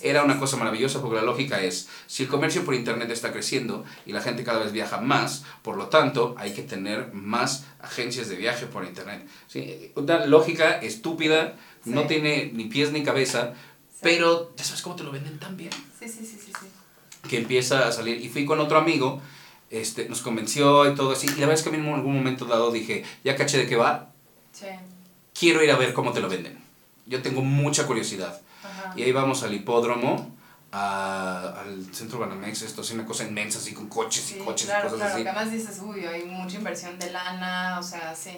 sí, Era una cosa maravillosa porque la lógica es, si el comercio por internet está creciendo y la gente cada vez viaja más, por lo tanto hay que tener más agencias de viaje por internet. ¿Sí? Una lógica estúpida, no Sí. tiene ni pies ni cabeza, pero ¿ya sabes cómo te lo venden tan bien? Sí, sí, sí, sí, sí. Que empieza a salir y fui con otro amigo, este, nos convenció y todo así, y la verdad es que a mí en algún momento dado dije, ya caché de qué va, Sí. quiero ir a ver cómo te lo venden. Yo tengo mucha curiosidad. Ajá. Y ahí vamos al hipódromo, a- al centro Banamex, esto es una cosa inmensa, así con coches Sí, y coches claro, y cosas claro, así. que además dices, uy, hay mucha inversión de lana, o sea, sí.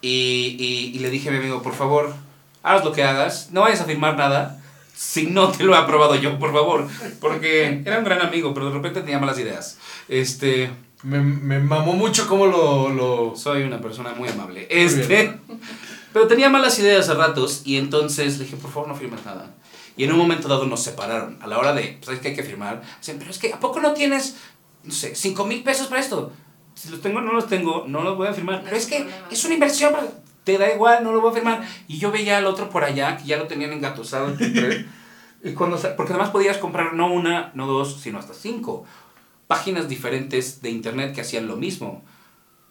Y, y, y le dije a mi amigo, por favor, haz lo que hagas, no vayas a firmar nada si no te lo he aprobado yo, por favor. Porque era un gran amigo, pero de repente tenía malas ideas. Este, Me, me mamó mucho cómo lo. lo... soy una persona muy amable. Este, pero tenía malas ideas a ratos y entonces le dije, por favor, no firmes nada. Y en un momento dado nos separaron. A la hora de, ¿sabes qué hay que firmar? Dicen, pero es que, ¿a poco no tienes, no sé, 5 mil pesos para esto? Si los tengo, no los tengo, no los voy a firmar. Pero es que es una inversión, para- te da igual, no lo voy a firmar. Y yo veía al otro por allá, que ya lo tenían engatusado. entre- y cuando, porque además podías comprar no una, no dos, sino hasta cinco páginas diferentes de internet que hacían lo mismo.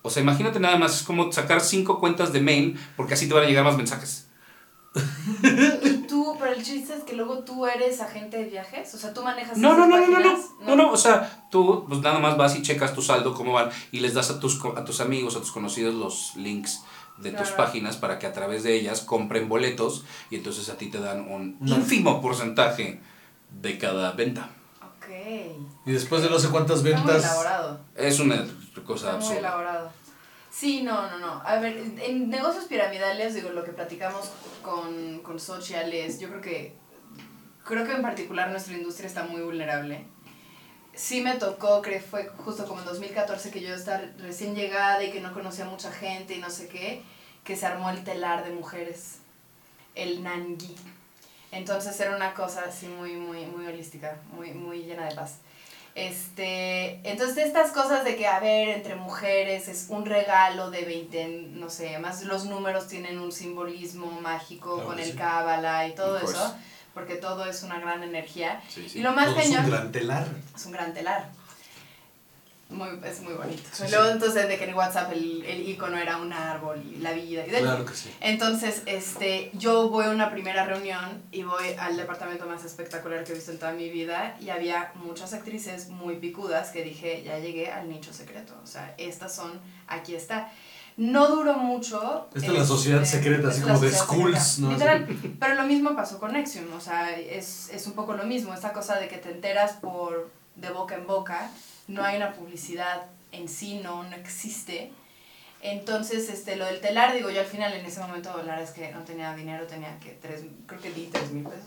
O sea, imagínate nada más, es como sacar cinco cuentas de mail, porque así te van a llegar más mensajes. ¿Y tú, pero el chiste es que luego tú eres agente de viajes? O sea, tú manejas No, no, no, no, no, no, no, no, o sea, tú pues nada más vas y checas tu saldo, cómo van, y les das a tus, a tus amigos, a tus conocidos los links de tus páginas para que a través de ellas compren boletos y entonces a ti te dan un No. ínfimo porcentaje de cada venta. Ok. Y después de no sé cuántas Está muy ventas. elaborado. Es una cosa Está muy absurda. elaborado. Sí, no, no, no. A ver, en negocios piramidales, digo, lo que platicamos con, con sociales, yo creo que, creo que en particular nuestra industria está muy vulnerable. Sí me tocó, creo que fue justo como en 2014 que yo estaba recién llegada y que no conocía mucha gente y no sé qué, que se armó el telar de mujeres, el nangui. Entonces era una cosa así muy, muy, muy holística, muy, muy llena de paz. Este, entonces estas cosas de que, a ver, entre mujeres es un regalo de 20, no sé, más los números tienen un simbolismo mágico Claro con el cábala y todo course. eso, porque todo es una gran energía. Sí, sí. Y lo más Todo es un cañón gran telar. es un gran telar. Muy, es muy bonito. Sí, Luego entonces de que en WhatsApp el, el icono era un árbol y la vida y del- Claro que sí. entonces, este, yo voy a una primera reunión y voy al departamento más espectacular que he visto en toda mi vida y había muchas actrices muy picudas que dije, ya llegué al nicho secreto, o sea, estas son, aquí está. No duró mucho. Esta es la sociedad secreta, así como de secreta, ¿no? Literal, pero lo mismo pasó con Nexium, o sea, es, es un poco lo mismo, esta cosa de que te enteras por de boca en boca, no hay una publicidad en sí, no, no existe. Entonces, este, lo del telar, digo, yo al final en ese momento, la verdad es que no tenía dinero, tenía que tres, creo que di tres mil pesos,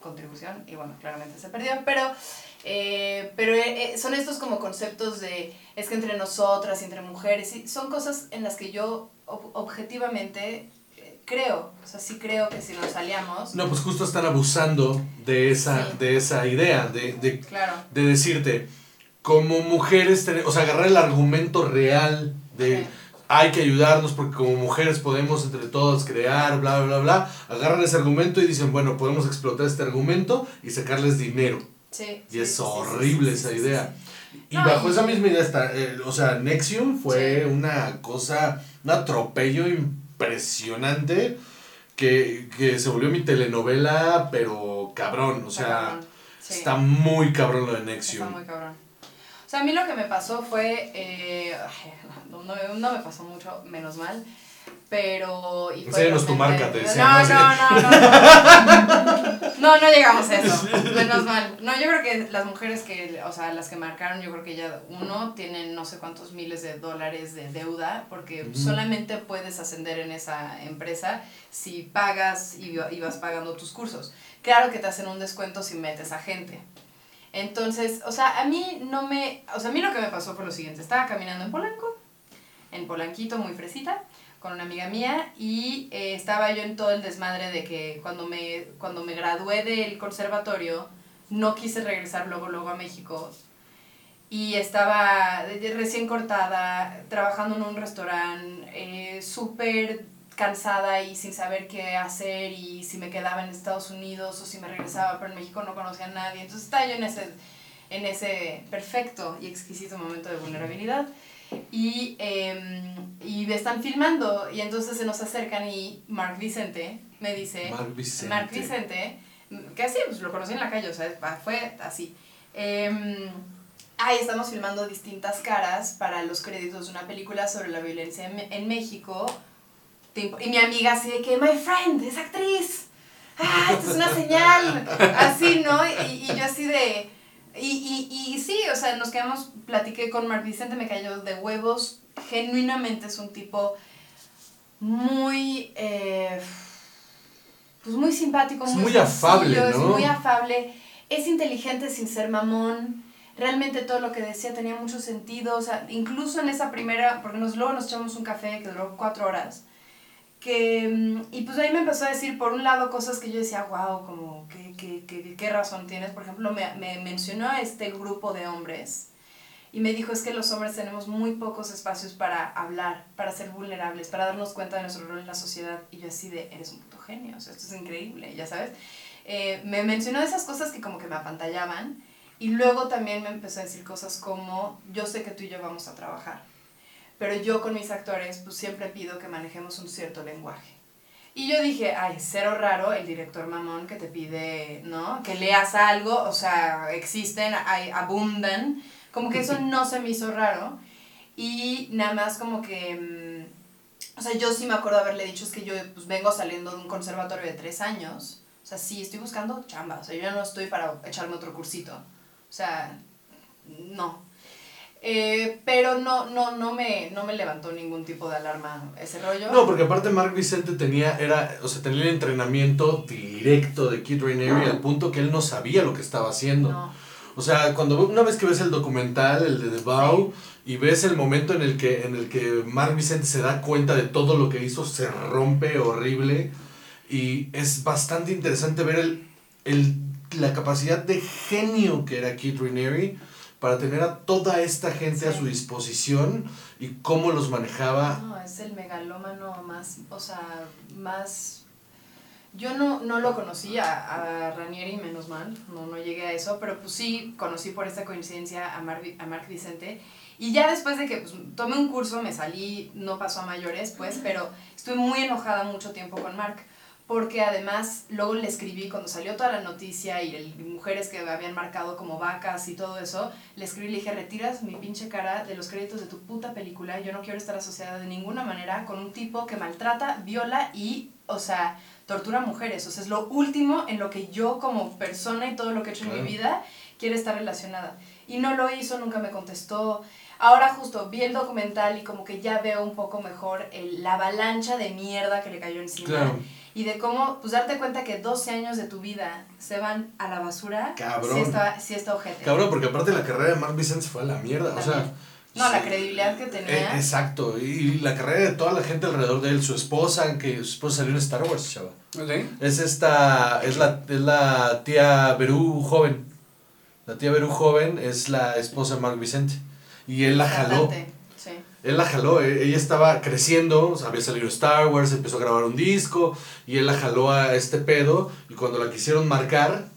contribución, y bueno, claramente se perdió, pero, eh, pero eh, eh, son estos como conceptos de, es que entre nosotras entre mujeres, y son cosas en las que yo ob- objetivamente eh, creo, o sea, sí creo que si nos salíamos, No, pues justo están abusando de esa, Sí. de esa idea, de, de, claro, de decirte, como mujeres, o sea, agarrar el argumento real de. Hay que ayudarnos porque como mujeres podemos entre todas crear, bla, bla, bla, agarran ese argumento y dicen, bueno, podemos explotar este argumento y sacarles dinero. sí. Y es sí, horrible sí, esa sí, idea. Y No, bajo y- esa misma idea está, eh, o sea, Nexium fue una cosa, un atropello impresionante que, que se volvió mi telenovela, pero cabrón, o Está sea, está muy cabrón lo de Está Nexium. muy cabrón. O sea, a mí lo que me pasó fue. eh, ay, no, no, me pasó mucho, menos mal. Pero. Y fue Enséñanos tu realmente- marca, te decía, No, ¿no? no, no, no. No, no llegamos a eso. Menos mal. No, yo creo que las mujeres que. O sea, las que marcaron, yo creo que ya uno tienen no sé cuántos miles de dólares de deuda. Porque Ujú. solamente puedes ascender en esa empresa si pagas y, y vas pagando tus cursos. Claro que te hacen un descuento si metes a gente. Entonces, o sea, a mí no me... O sea, a mí lo que me pasó fue lo siguiente. Estaba caminando en Polanco, en Polanquito, muy fresita, con una amiga mía, y eh, estaba yo en todo el desmadre de que cuando me, cuando me gradué del conservatorio, no quise regresar luego, luego a México. Y estaba de recién cortada, trabajando en un restaurante, eh, súper cansada y sin saber qué hacer y si me quedaba en Estados Unidos o si me regresaba, pero en México no conocía a nadie. Entonces estaba yo en ese, en ese perfecto y exquisito momento de vulnerabilidad. Y, em, y me están filmando y entonces se nos acercan y Mark Vicente me dice... Mark Vicente. Mark Vicente, que así, pues lo conocí en la calle, o sea, fue así. Em, ahí estamos filmando distintas caras para los créditos de una película sobre la violencia en México. Y mi amiga así de que, my friend, es actriz. Ah, esta es una señal. Así, ¿no? Y, y yo así de... Y, y, y sí, o sea, nos quedamos, platiqué con Mark Vicente, me cayó de huevos. Genuinamente es un tipo muy... eh, pues muy simpático, Es muy, muy afable, ¿no? Es muy afable, es inteligente sin ser mamón. Realmente todo lo que decía tenía mucho sentido. O sea, incluso en esa primera, porque nos, luego nos echamos un café que duró cuatro horas. Que, mm, y pues ahí me empezó a decir, por un lado, cosas que yo decía, wow, como, ¿qué, qué, qué, qué razón tienes? Por ejemplo, me, me mencionó a este grupo de hombres y me dijo, es que los hombres tenemos muy pocos espacios para hablar, para ser vulnerables, para darnos cuenta de nuestro rol en la sociedad. Y yo así de, eres un puto genio, o sea, esto es increíble, ya sabes. Eh, me mencionó esas cosas que como que me apantallaban y luego también me empezó a decir cosas como, yo sé que tú y yo vamos a trabajar, pero yo con mis actores pues siempre pido que manejemos un cierto lenguaje. Y yo dije, ay, cero raro el director mamón que te pide, ¿no? Que leas algo, o sea, existen, hay, abundan. Como que eso no se me hizo raro. Y nada más como que, mm, o sea, yo sí me acuerdo haberle dicho, es que yo pues vengo saliendo de un conservatorio de tres años. O sea, sí, estoy buscando chamba. O sea, yo no estoy para echarme otro cursito. O sea, no. Eh, pero no, no, no, me, no me levantó ningún tipo de alarma ese rollo. No, porque aparte Mark Vicente tenía, era, o sea, tenía el entrenamiento directo de Kid Raniere al punto que él no sabía lo que estaba haciendo. No. O sea, cuando una vez que ves el documental, el de The Vow, y ves el momento en el que en el que Mark Vicente se da cuenta de todo lo que hizo, se rompe horrible y es bastante interesante ver el, el, la capacidad de genio que era Kid Raniere para tener a toda esta gente a su disposición y cómo los manejaba. No, es el megalómano más, o sea, más... Yo no, no lo conocí a, a Ranieri, menos mal, no, no llegué a eso, pero pues sí conocí por esta coincidencia a, Mar, a Mark Vicente. Y ya después de que pues, tomé un curso, me salí, no pasó a mayores, pues, pero estuve muy enojada mucho tiempo con Mark, porque además luego le escribí, cuando salió toda la noticia y el, mujeres que habían marcado como vacas y todo eso, le escribí y le dije, retiras mi pinche cara de los créditos de tu puta película, yo no quiero estar asociada de ninguna manera con un tipo que maltrata, viola y, o sea, tortura a mujeres. O sea, es lo último en lo que yo como persona y todo lo que he hecho en mi vida quiere estar relacionada. Y no lo hizo, nunca me contestó. Ahora justo vi el documental y como que ya veo un poco mejor el- la avalancha de mierda que le cayó encima. Claro. Y de cómo, pues darte cuenta que 12 años de tu vida se van a la basura. Cabrón. Sí está, sí está ojete. Cabrón, porque aparte la carrera de Mark Vicente fue a la mierda. O sea, También. No, la Sí. credibilidad que Eh, tenía. exacto, y la carrera de toda la gente alrededor de él, su esposa, que su esposa salió en Star Wars, chava. ¿Sí? Es esta, es la, es la tía Berú joven. La tía Berú joven es la esposa de Mark Vicente. Y él la jaló. Él la jaló, e- ella estaba creciendo, o sea, había salido Star Wars, empezó a grabar un disco y él la jaló a este pedo y cuando la quisieron marcar,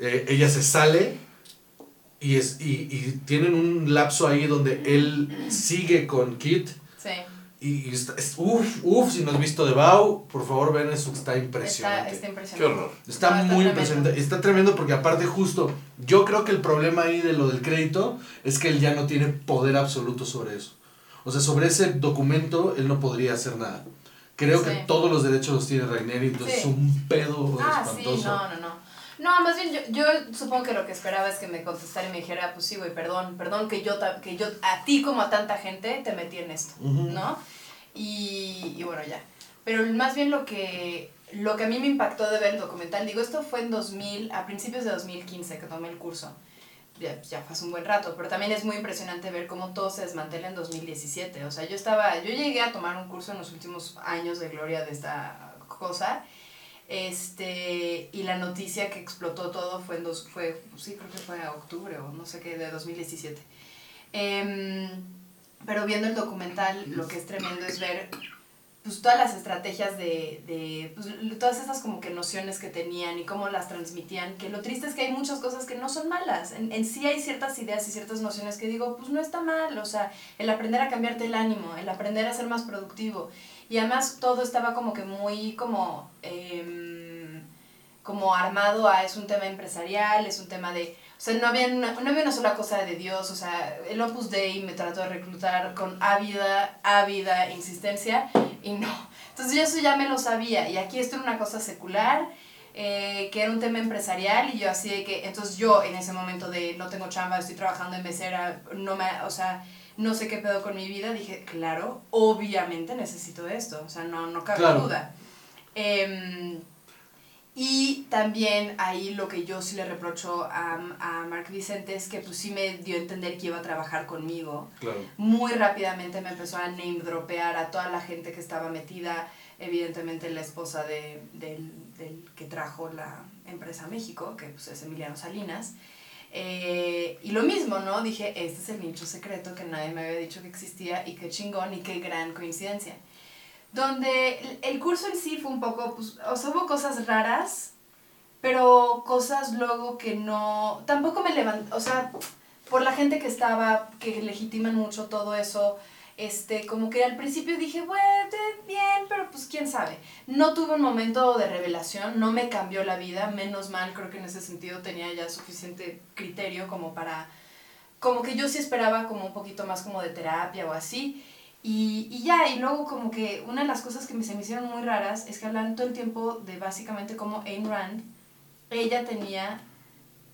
eh, ella se sale y, es, y, y tienen un lapso ahí donde él sigue con Kit Sí. y, y está, es, uff, uff, si no has visto The Bow, por favor ven eso, está Está, impresionante. está Qué impresionante. horror. Está No, está muy tremendo. impresionante. Está tremendo porque aparte justo, yo creo que el problema ahí de lo del crédito es que él ya no tiene poder absoluto sobre eso. O sea, sobre ese documento él no podría hacer nada. Creo Sí. que todos los derechos los tiene Ragneri, entonces Sí. es un pedo Ah, sí, espantoso. no, no, no. No, más bien yo, yo supongo que lo que esperaba es que me contestara y me dijera, pues sí, güey, perdón, perdón que yo, que yo a ti como a tanta gente te metí en esto, Ujú. ¿no? Y, y bueno, ya. Pero más bien lo que, lo que a mí me impactó de ver el documental, digo, esto fue en 2000, a principios de 2015 que tomé el curso. Ya, ya fue hace un buen rato, pero también es muy impresionante ver cómo todo se desmantela en 2017. O sea, yo estaba, yo llegué a tomar un curso en los últimos años de gloria de esta cosa este, y la noticia que explotó todo fue en dos, fue, sí, creo que fue octubre o no sé qué, de 2017. Em, pero viendo el documental, lo que es tremendo es ver pues todas las estrategias de, de pues, todas estas como que nociones que tenían y cómo las transmitían, que lo triste es que hay muchas cosas que no son malas, en, en sí hay ciertas ideas y ciertas nociones que digo, pues no está mal, o sea, el aprender a cambiarte el ánimo, el aprender a ser más productivo, y además todo estaba como que muy como, em, como armado a es un tema empresarial, es un tema de, sea, no había, una, no había una sola cosa de Dios, o sea, el Opus Dei me trató de reclutar con ávida, ávida insistencia y no. Entonces yo eso ya me lo sabía y aquí esto era una cosa secular, eh, que era un tema empresarial y yo así de que, entonces yo en ese momento de no tengo chamba, estoy trabajando en mesera, no me, o sea, no sé qué pedo con mi vida, dije, claro, obviamente necesito esto, o sea, no, no cabe Claro. duda. Em, y también ahí lo que yo sí le reprocho a, a Mark Vicente es que pues sí me dio a entender que iba a trabajar conmigo. Claro. Muy rápidamente me empezó a name dropear a toda la gente que estaba metida, evidentemente la esposa de, del, del que trajo la empresa a México, que pues es Emiliano Salinas. Eh, y lo mismo, ¿no? Dije, este es el nicho secreto que nadie me había dicho que existía y qué chingón y qué gran coincidencia donde el- curso en sí fue un poco, pues, o sea, cosas raras, pero cosas luego que no, tampoco me levantó, o sea, por la gente que estaba, que legitiman mucho todo eso, este, como que al principio dije, bueno, bien, pero pues quién sabe. No tuve un momento de revelación, no me cambió la vida, menos mal, creo que en ese sentido tenía ya suficiente criterio como para, como que yo sí esperaba como un poquito más como de terapia o así. Y, y ya, y luego como que una de las cosas que me, se me hicieron muy raras es que hablan todo el tiempo de básicamente como Ayn Rand, ella tenía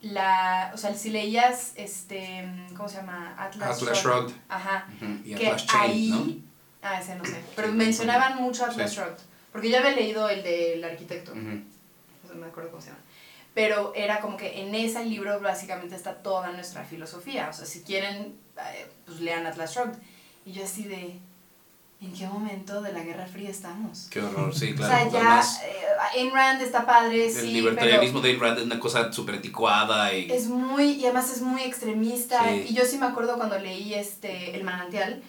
la, o sea, si leías, este, ¿cómo se llama? Atlas Shrugged. Shrugged. Ajá. Ujú, Y que Atlas ahí, ¿no? ah, ese no sé, pero mencionaban mucho Atlas Sí. Shrugged, porque yo había leído el del arquitecto, Ujú. no me acuerdo cómo se llama. Pero era como que en ese libro básicamente está toda nuestra filosofía. O sea, si quieren, eh, pues lean Atlas Shrugged. Y yo así de, ¿en qué momento de la Guerra Fría estamos? Qué horror, sí, claro. o sea, ya, Además, eh, Ayn Rand está padre, el sí, libertarianismo de Ayn Rand es una cosa súper anticuada y... es muy, y además es muy extremista. Sí. Y yo sí me acuerdo cuando leí este, El Manantial,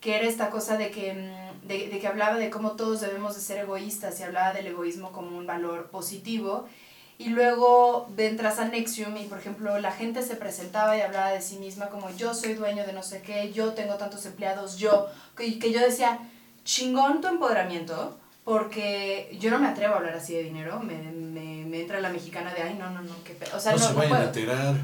que era esta cosa de que, mm, de, de que hablaba de cómo todos debemos de ser egoístas y hablaba del egoísmo como un valor positivo. Y luego entras a Nexium y, por ejemplo, la gente se presentaba y hablaba de sí misma como yo soy dueño de no sé qué, yo tengo tantos empleados, yo, que, que yo decía, chingón tu empoderamiento, porque yo no me atrevo a hablar así de dinero, me, me, me entra la mexicana de, ay, no, no, no, qué pe-". O sea, no, no, se no vayan puedo. a tirar.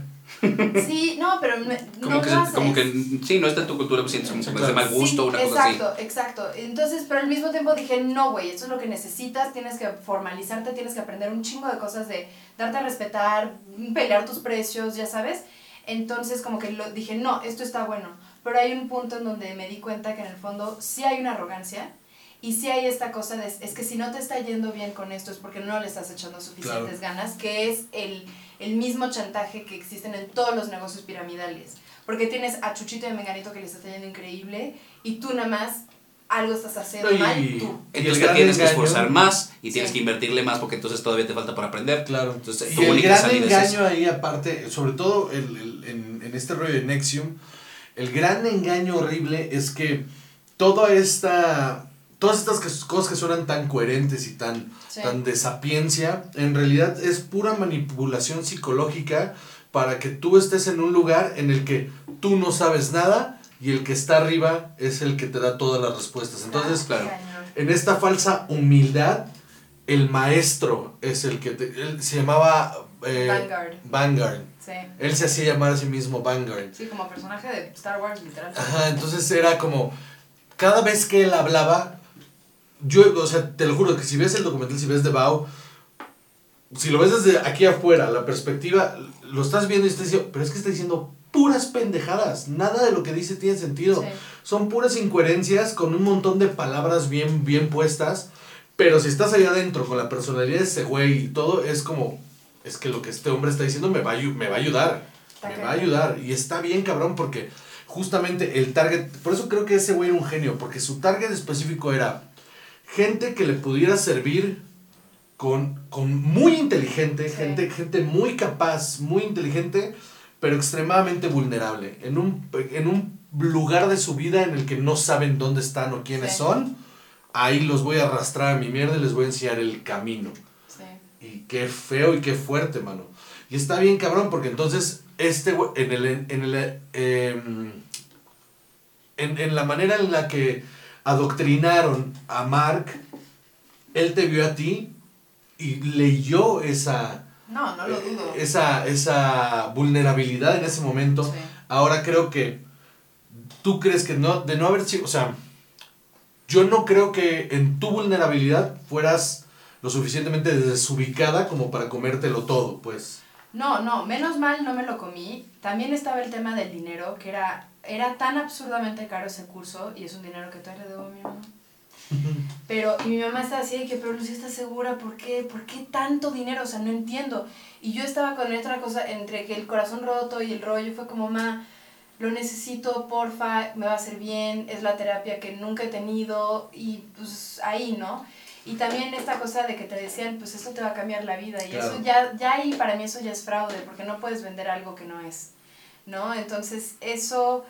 Sí, no, pero me- Como, no que, lo haces. como que, sí, no está en tu cultura, pues sientes como que es de mal gusto, Sí, una cosa así. exacto, exacto. Entonces, pero al mismo tiempo dije, no, güey, esto es lo que necesitas, tienes que formalizarte, tienes que aprender un chingo de cosas de darte a respetar, pelear tus precios, ya sabes. Entonces, como que lo, dije, no, esto está bueno. Pero hay un punto en donde me di cuenta que en el fondo sí hay una arrogancia Y sí hay esta cosa de, es que si no te está yendo bien con esto es porque no le estás echando suficientes ganas, que es el, el mismo chantaje que existen en todos los negocios piramidales. Porque tienes a Chuchito y a Menganito que les está yendo increíble y tú nada más algo estás haciendo y- mal tú. Entonces tienes que esforzar más y tienes Sí. que invertirle más porque entonces todavía te falta para aprender. Claro. Entonces, y el gran engaño ahí, aparte, sobre todo el- el- en, en este rollo de Nexium, el gran engaño horrible es que toda esta. Todas estas cosas que suenan tan coherentes y tan, Sí. tan de sapiencia, en realidad es pura manipulación psicológica para que tú estés en un lugar en el que tú no sabes nada y el que está arriba es el que te da todas las respuestas. Entonces, claro. En esta falsa humildad, el maestro es el que te, él se llamaba eh, Vanguard. Vanguard. Sí. Él se hacía llamar a sí mismo Vanguard. Sí, como personaje de Star Wars, literal. Ajá, entonces era como cada vez que él hablaba, yo, o sea, te lo juro que si ves el documental, si ves The Vow, si lo ves desde aquí afuera, la perspectiva, lo estás viendo y estás diciendo, pero es que está diciendo puras pendejadas, nada de lo que dice tiene sentido. Sí. Son puras incoherencias con un montón de palabras bien, bien puestas. Pero si estás allá adentro con la personalidad de ese güey y todo, es como, es que lo que este hombre está diciendo me va a, me va a ayudar. Está me cañón. va a ayudar. Y está bien, cabrón, porque justamente el target, por eso creo que ese güey era un genio, porque su target específico era gente que le pudiera servir con, con muy inteligente, Sí. gente, gente muy capaz, muy inteligente, pero extremadamente vulnerable. En un, en un lugar de su vida en el que no saben dónde están o quiénes Sí. son, ahí los voy a arrastrar a mi mierda y les voy a enseñar el camino. Sí. Y qué feo y qué fuerte, mano. Y está bien cabrón, porque entonces, este en el, en el, em, en, en la manera en la que adoctrinaron a Mark, él te vio a ti y leyó esa, No, no lo dudo. Eh, esa, esa vulnerabilidad en ese momento. Sí. Ahora creo que tú crees que no, de no haber sido, o sea, yo no creo que en tu vulnerabilidad fueras lo suficientemente desubicada como para comértelo todo, pues. No, no, menos mal no me lo comí. También estaba el tema del dinero, que era, era tan absurdamente caro ese curso, y es un dinero que todavía le debo a mi mamá. Pero, y mi mamá estaba así de que, pero Lucía, ¿estás segura? ¿Por qué? ¿Por qué tanto dinero? O sea, no entiendo. Y yo estaba con otra cosa, entre que el corazón roto y el rollo, fue como, ma, lo necesito, porfa, me va a hacer bien, es la terapia que nunca he tenido, y pues ahí, ¿no? Y también esta cosa de que te decían, pues esto te va a cambiar la vida, y Claro. eso ya, ya ahí para mí eso ya es fraude, porque no puedes vender algo que no es, ¿no? Entonces, eso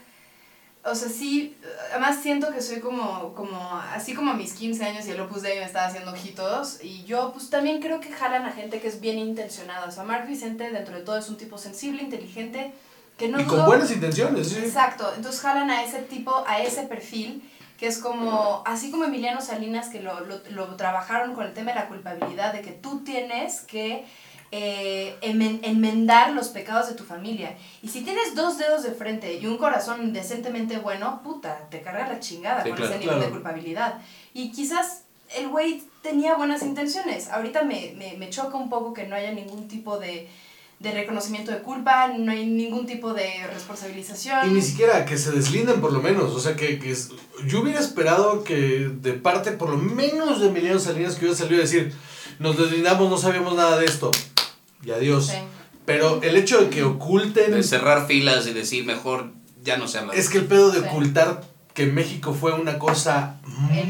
o sea, sí, además siento que soy como, como, así como a mis 15 años y el Opus Dei me estaba haciendo ojitos, y yo pues también creo que jalan a gente que es bien intencionada, o sea, Mark Vicente dentro de todo es un tipo sensible, inteligente, que no y con dudo- buenas intenciones, sí. Exacto, entonces jalan a ese tipo, a ese perfil, que es como, así como Emiliano Salinas, que lo, lo, lo trabajaron con el tema de la culpabilidad, de que tú tienes que eh, enmen- enmendar los pecados de tu familia. Y si tienes dos dedos de frente y un corazón decentemente bueno, puta, te carga la chingada Sí, con claro, ese nivel claro. de culpabilidad. Y quizás el güey tenía buenas intenciones. Ahorita me, me, me choca un poco que no haya ningún tipo de, de reconocimiento de culpa, no hay ningún tipo de responsabilización. Y ni siquiera que se deslinden por lo menos, o sea que, que es- yo hubiera esperado que de parte por lo menos de Emiliano Salinas que hubiera salido a decir, nos deslindamos, no sabíamos nada de esto, y adiós. Sí. Pero el hecho de que oculten, De cerrar filas y decir mejor ya no se habla. es que el pedo de Sí. ocultar que México fue una cosa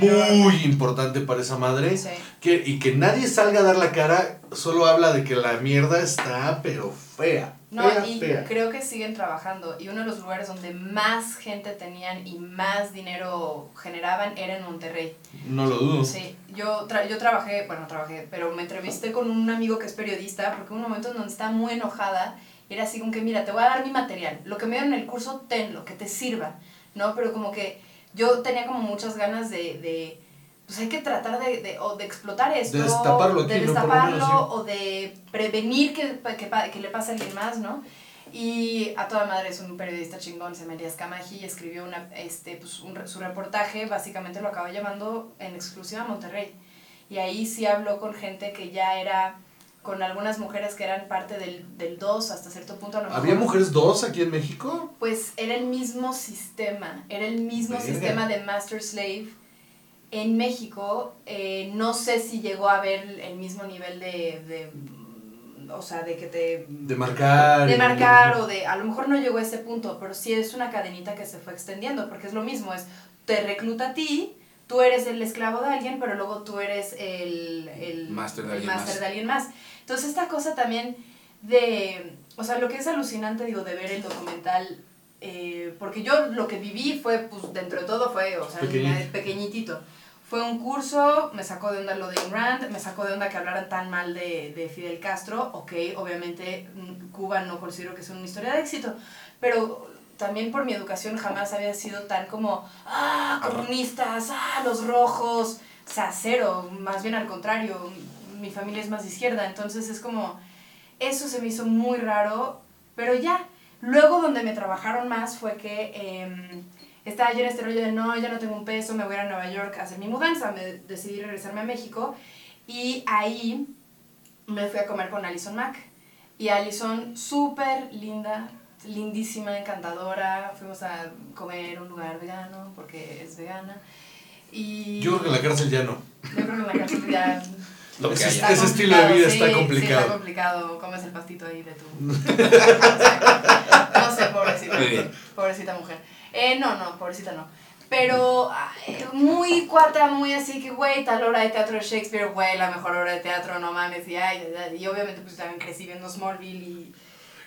muy importante para esa madre, Sí. que, y que nadie salga a dar la cara, solo habla de que la mierda está, pero fea. No, fea, y fea. creo que siguen trabajando. Y uno de los lugares donde más gente tenían y más dinero generaban era en Monterrey. No lo dudo. Sí, yo, tra- yo trabajé, bueno, trabajé, pero me entrevisté con un amigo que es periodista porque hubo un momento en donde estaba muy enojada. y Era así como que, mira, te voy a dar mi material. Lo que me dieron en el curso, tenlo, que te sirva. ¿No? Pero como que yo tenía como muchas ganas de... de pues hay que tratar de, de, o de explotar esto, De destaparlo aquí, de ¿no? Destaparlo menos, sí. o de prevenir que, que, que le pase a alguien más, ¿no? Y a toda madre es un periodista chingón, se Elías Camaji, escribió una, este, pues, un su reportaje, básicamente lo acaba llevando en exclusiva a Monterrey. Y ahí sí habló con gente que ya era, con algunas mujeres que eran parte del, del 2 hasta cierto punto. A lo ¿Había mejor, mujeres dos aquí en México? Pues era el mismo sistema, era el mismo Verga. sistema de Master Slave En México, eh, no sé si llegó a haber el mismo nivel de, de, o sea, de que te De marcar. de marcar o de, a lo mejor no llegó a ese punto, pero sí es una cadenita que se fue extendiendo, porque es lo mismo, es, te recluta a ti, tú eres el esclavo de alguien, pero luego tú eres el, el Máster de el alguien máster más. de alguien más. Entonces esta cosa también de, o sea, lo que es alucinante, digo, de ver el documental, eh, porque yo lo que viví fue, pues dentro de todo fue, o sea, Pequeñito. pequeñitito. Fue un curso, me sacó de onda lo de Rand, me sacó de onda que hablaran tan mal de, de Fidel Castro. Ok, obviamente mm, Cuba no considero que sea una historia de éxito, pero también por mi educación jamás había sido tan como, ah, comunistas, ah, los rojos. O sea, cero, más bien al contrario, mi familia es más de izquierda, entonces es como, eso se me hizo muy raro, pero ya. Luego donde me trabajaron más fue que em, estaba yo en este rollo de no, ya no tengo un peso, me voy a ir a Nueva York a hacer mi mudanza, me decidí regresarme a México y ahí me fui a comer con Alison Mack. Y Alison, súper linda, lindísima, encantadora. Fuimos a comer un lugar vegano porque es vegana. Y Yo creo que en la cárcel ya no. yo creo que en la cárcel ya Lo que Ese, estilo de vida sí, está Sí, complicado. está complicado. Comes el pastito ahí de tu. no sé, pobrecita. Muy bien. Pobrecita mujer. Eh, no, no, pobrecita no. Pero ay, muy cuata, muy así que, güey, tal obra de teatro de Shakespeare, güey, la mejor obra de teatro, no mames. Y, ay, y obviamente, pues también crecí viendo Smallville y.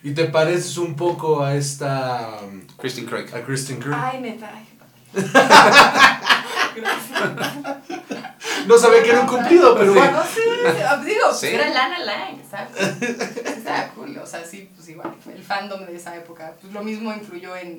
Y te pareces un poco a esta. um, Christine Craig. a Kristen Krug. Ay, neta. ay. No sabía que era un cumplido, pero Sí. bueno. No, sí, digo, pues Sí. era Lana Lang, ¿sabes? Estaba cool, o sea, sí, pues igual, el fandom de esa época, pues lo mismo influyó en,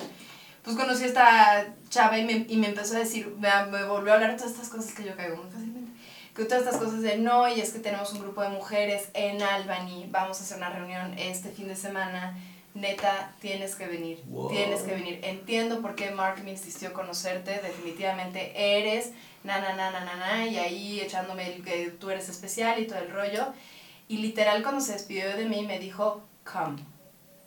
pues conocí a esta chava y me, y me empezó a decir, me, me volvió a hablar de todas estas cosas que yo caigo muy fácilmente, que todas estas cosas de no, y es que tenemos un grupo de mujeres en Albany, vamos a hacer una reunión este fin de semana, neta, tienes que venir, Wow. tienes que venir, entiendo por qué Mark me insistió conocerte, definitivamente eres na, na, na, na, na, na, y ahí echándome el que tú eres especial y todo el rollo. Y literal cuando se despidió de mí me dijo, come.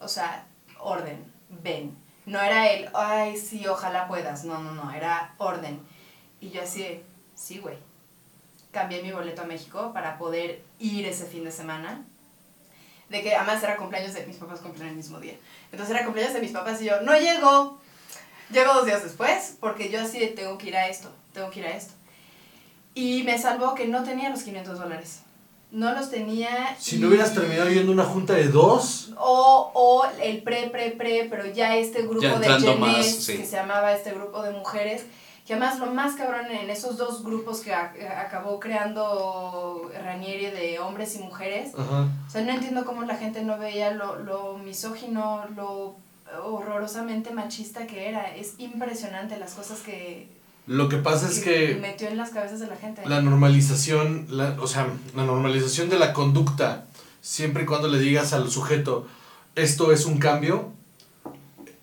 O sea, orden, ven. No era el, ay, sí, ojalá puedas. No, no, no, era orden. Y yo así, sí, güey. Cambié mi boleto a México para poder ir ese fin de semana. De que además era cumpleaños de mis papás cumplen el mismo día. Entonces era cumpleaños de mis papás y yo, no llego. Llego dos días después porque yo así tengo que ir a esto, tengo que ir a esto. Y me salvó que no tenía los 500 dólares. No los tenía. Si y- no hubieras terminado yendo una junta de dos. O, o el pre, pre, pre, pero ya este grupo Ya de más, sí. que se llamaba este grupo de mujeres, que además lo más cabrón en esos dos grupos que a- acabó creando Ranieri de hombres y mujeres, Ajá. o sea, no entiendo cómo la gente no veía lo, lo misógino, lo horrorosamente machista que era. Es impresionante las cosas que, Lo que pasa es que metió en las cabezas de la gente. la normalización, la, o sea, la normalización de la conducta, siempre y cuando le digas al sujeto, esto es un cambio,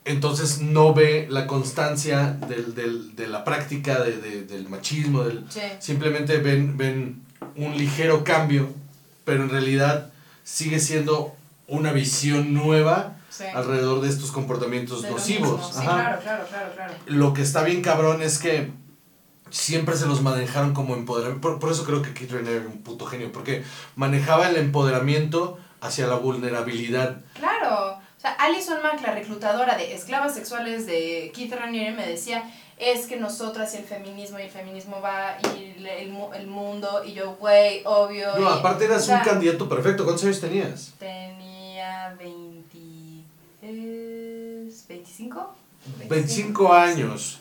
entonces no ve la constancia del, del, de la práctica de, de- del machismo, del, Sí. simplemente ven, ven un ligero cambio, pero en realidad sigue siendo una visión nueva Sí. alrededor de estos comportamientos De nocivos. Sí, Ajá. claro, claro, claro, claro. Lo que está bien cabrón es que siempre se los manejaron como empoderamiento. Por, por eso creo que Keith Raniere era un puto genio, porque manejaba el empoderamiento hacia la vulnerabilidad. Claro. O sea, Alison Mack, la reclutadora de esclavas sexuales de Keith Raniere, me decía, es que nosotras y el feminismo, y el feminismo va, y el, el el mundo, y yo, güey, obvio. No, y- aparte eras o sea, un candidato perfecto. ¿Cuántos años tenías? Tenía 23, 25. 25 años.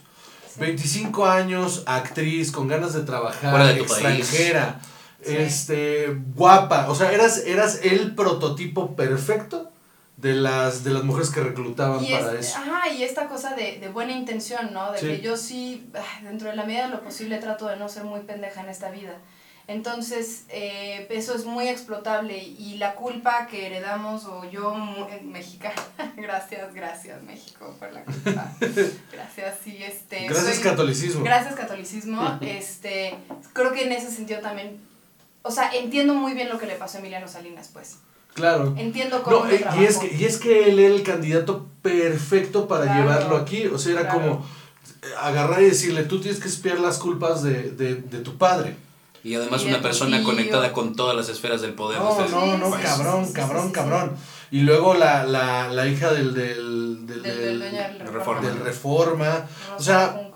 Sí. 25 años, actriz, con ganas de trabajar, de extranjera, Sí. este, guapa. O sea, eras, eras el prototipo perfecto de las, de las mujeres que reclutaban Y, para es- eso. ajá, y esta cosa de, de buena intención, ¿no? De Sí. que yo sí, ah, dentro de la medida de lo posible, trato de no ser muy pendeja en esta vida. Entonces, eh, eso es muy explotable y la culpa que heredamos, o yo, eh, mexicana, gracias, gracias México por la culpa. Gracias, sí, este. Gracias soy- catolicismo. Gracias catolicismo. este, creo que en ese sentido también, o sea, entiendo muy bien lo que le pasó a Emiliano Salinas, pues. Claro. Entiendo cómo No, eh, y, es que, y es que él era el candidato perfecto para Claro, llevarlo aquí. O sea, era claro. como, agarrar y decirle, tú tienes que espiar las culpas de, de, de tu padre. Y además una persona tío. conectada con todas las esferas del poder. No, de no, no, cabrón, cabrón, cabrón. Y luego la, la, la hija del, del, del, Del, Reforma. del Reforma. O sea,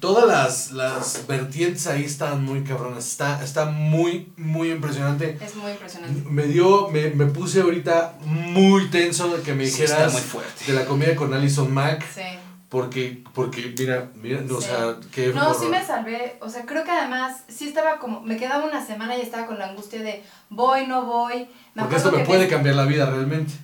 todas las, las vertientes ahí están muy cabronas. Está, está muy, muy impresionante. Es muy impresionante. Me dio, me, me puse ahorita muy tenso de que me Sí, dijeras está muy fuerte. de la comida con Alison Mack. Sí. Porque, porque mira, mira, o Sí. sea, qué No, horror. sí me salvé. O sea, creo que además sí estaba como. Me quedaba una semana y estaba con la angustia de voy, no voy. Me Porque esto me que puede cambiar la vida realmente.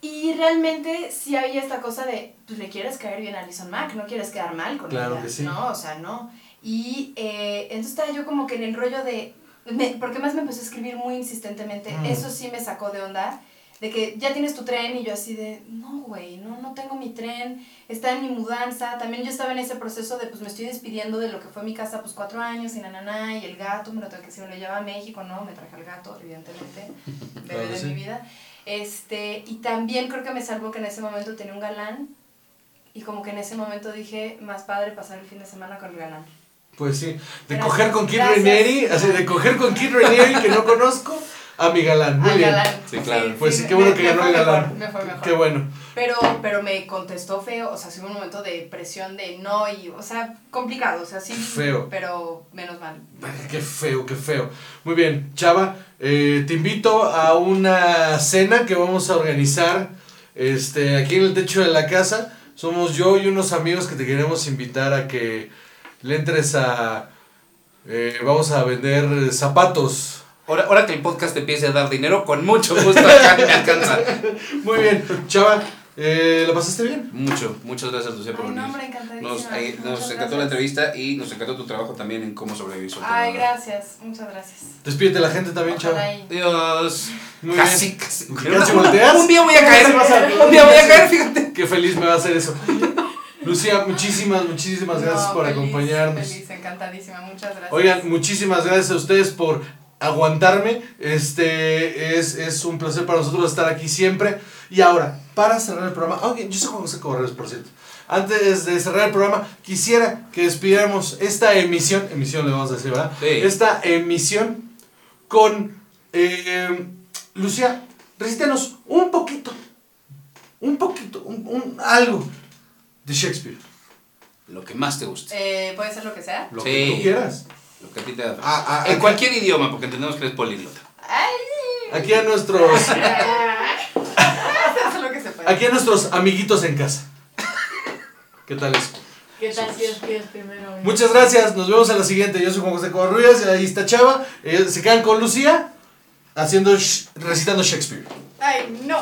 Y realmente sí había esta cosa de, pues le quieres caer bien a Alison Mack, no quieres quedar mal con Claro ella. que sí. No, o sea, no. Y eh, entonces estaba yo como que en el rollo de, me- porque más me empezó a escribir muy insistentemente, Mm. eso sí me sacó de onda, de que ya tienes tu tren y yo así de, no, güey, no, no tengo mi tren, está en mi mudanza, también yo estaba en ese proceso de, pues me estoy despidiendo de lo que fue mi casa, pues cuatro años y nananá, y el gato, me lo que si me lo llevaba a México, ¿no? Me traje al gato, evidentemente, bebé Claro de sí. mi vida. Este, y también creo que me salvó que en ese momento tenía un galán y como que en ese momento dije, más padre pasar el fin de semana con el galán. Pues sí, de Gracias. coger con Kid. Ranieri, así de coger con Kid Ranieri que no conozco, a mi galán. Muy Al bien. galán. Sí, claro. Pues sí, qué bueno me- que ganó el mejor, galán. me fue mejor. Qué bueno. Pero, pero me contestó feo, o sea, sí hubo un momento de presión de no y, o sea, complicado, o sea, sí. Feo. Pero menos mal. Ay, Qué feo, qué feo. Muy bien, Chava, eh, te invito a una cena que vamos a organizar este, aquí en el techo de la casa. Somos yo y unos amigos que te queremos invitar a que le entres a... eh, vamos a vender zapatos. Ahora, ahora que el podcast te empiece a dar dinero, con mucho gusto acá me alcanza. Muy bien, Chava, eh, ¿la pasaste bien? Mucho, muchas gracias Lucía por Ay, venir. no. Nos, eh, nos encantó la entrevista y nos encantó tu trabajo también en cómo sobrevivir. Ay, gracias, muchas gracias. Despídete la gente también, Chava. Dios. Muy casi, bien. casi. Casi volteas. Un día voy a caer. a- Un día voy a caer, fíjate. Qué feliz me va a hacer eso. Lucía, muchísimas, muchísimas gracias No, por feliz, acompañarnos. Feliz, encantadísima, muchas gracias. Oigan, muchísimas gracias a ustedes por aguantarme. Este es, es un placer para nosotros estar aquí siempre. Y ahora, para cerrar el programa, ah, yo sé Juan José Correos, por cierto. Antes de cerrar el programa, quisiera que despidiéramos esta emisión, emisión le vamos a decir, ¿verdad? Sí. Esta emisión con eh, Lucía, recítanos un poquito, un poquito, un, un- algo de Shakespeare. Lo que más te guste. Eh, ¿Puede ser lo que sea? Lo Sí. que tú quieras. Lo que a ti te da. Ah, ah, en aquí- cualquier idioma, porque entendemos que eres políglota. Aquí a nuestros, Eso aquí a nuestros amiguitos en casa. ¿Qué tal es? ¿Qué tal si primero? Muchas gracias, nos vemos en la siguiente. Yo soy Juan José Covarrubias y ahí está Chava. Eh, se quedan con Lucía haciendo sh- recitando Shakespeare. ¡Ay, no!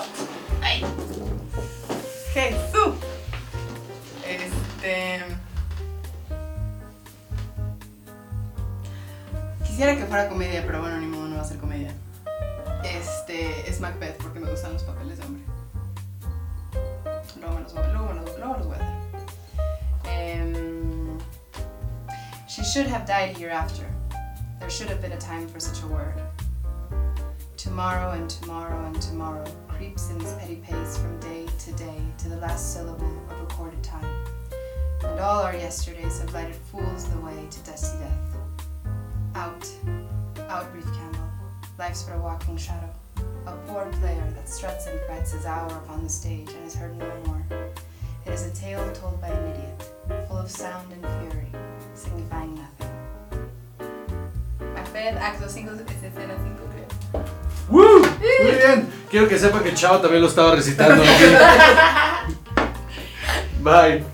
¡Ay! ¡Jesús! Este. Quisiera que fuera comedia, pero bueno, ni modo, no va a ser comedia. Este. Es Macbeth, porque me gustan los papeles de hombre. Luego me los, luego me los, luego los voy a hacer. Em, she should have died hereafter. There should have been a time for such a word. Tomorrow and tomorrow and tomorrow creeps in this petty pace from day to day to the last syllable of recorded time. And all our yesterdays have lighted fools the Life's but a walking shadow. A poor player that struts and frets his hour upon the stage and is heard no more. It is a tale told by an idiot, full of sound and fury, signifying nothing. Macbeth, acto 5, escena 5, creo. ¡Woo! Muy bien. Quiero que sepa que Chava también lo estaba recitando. Bye.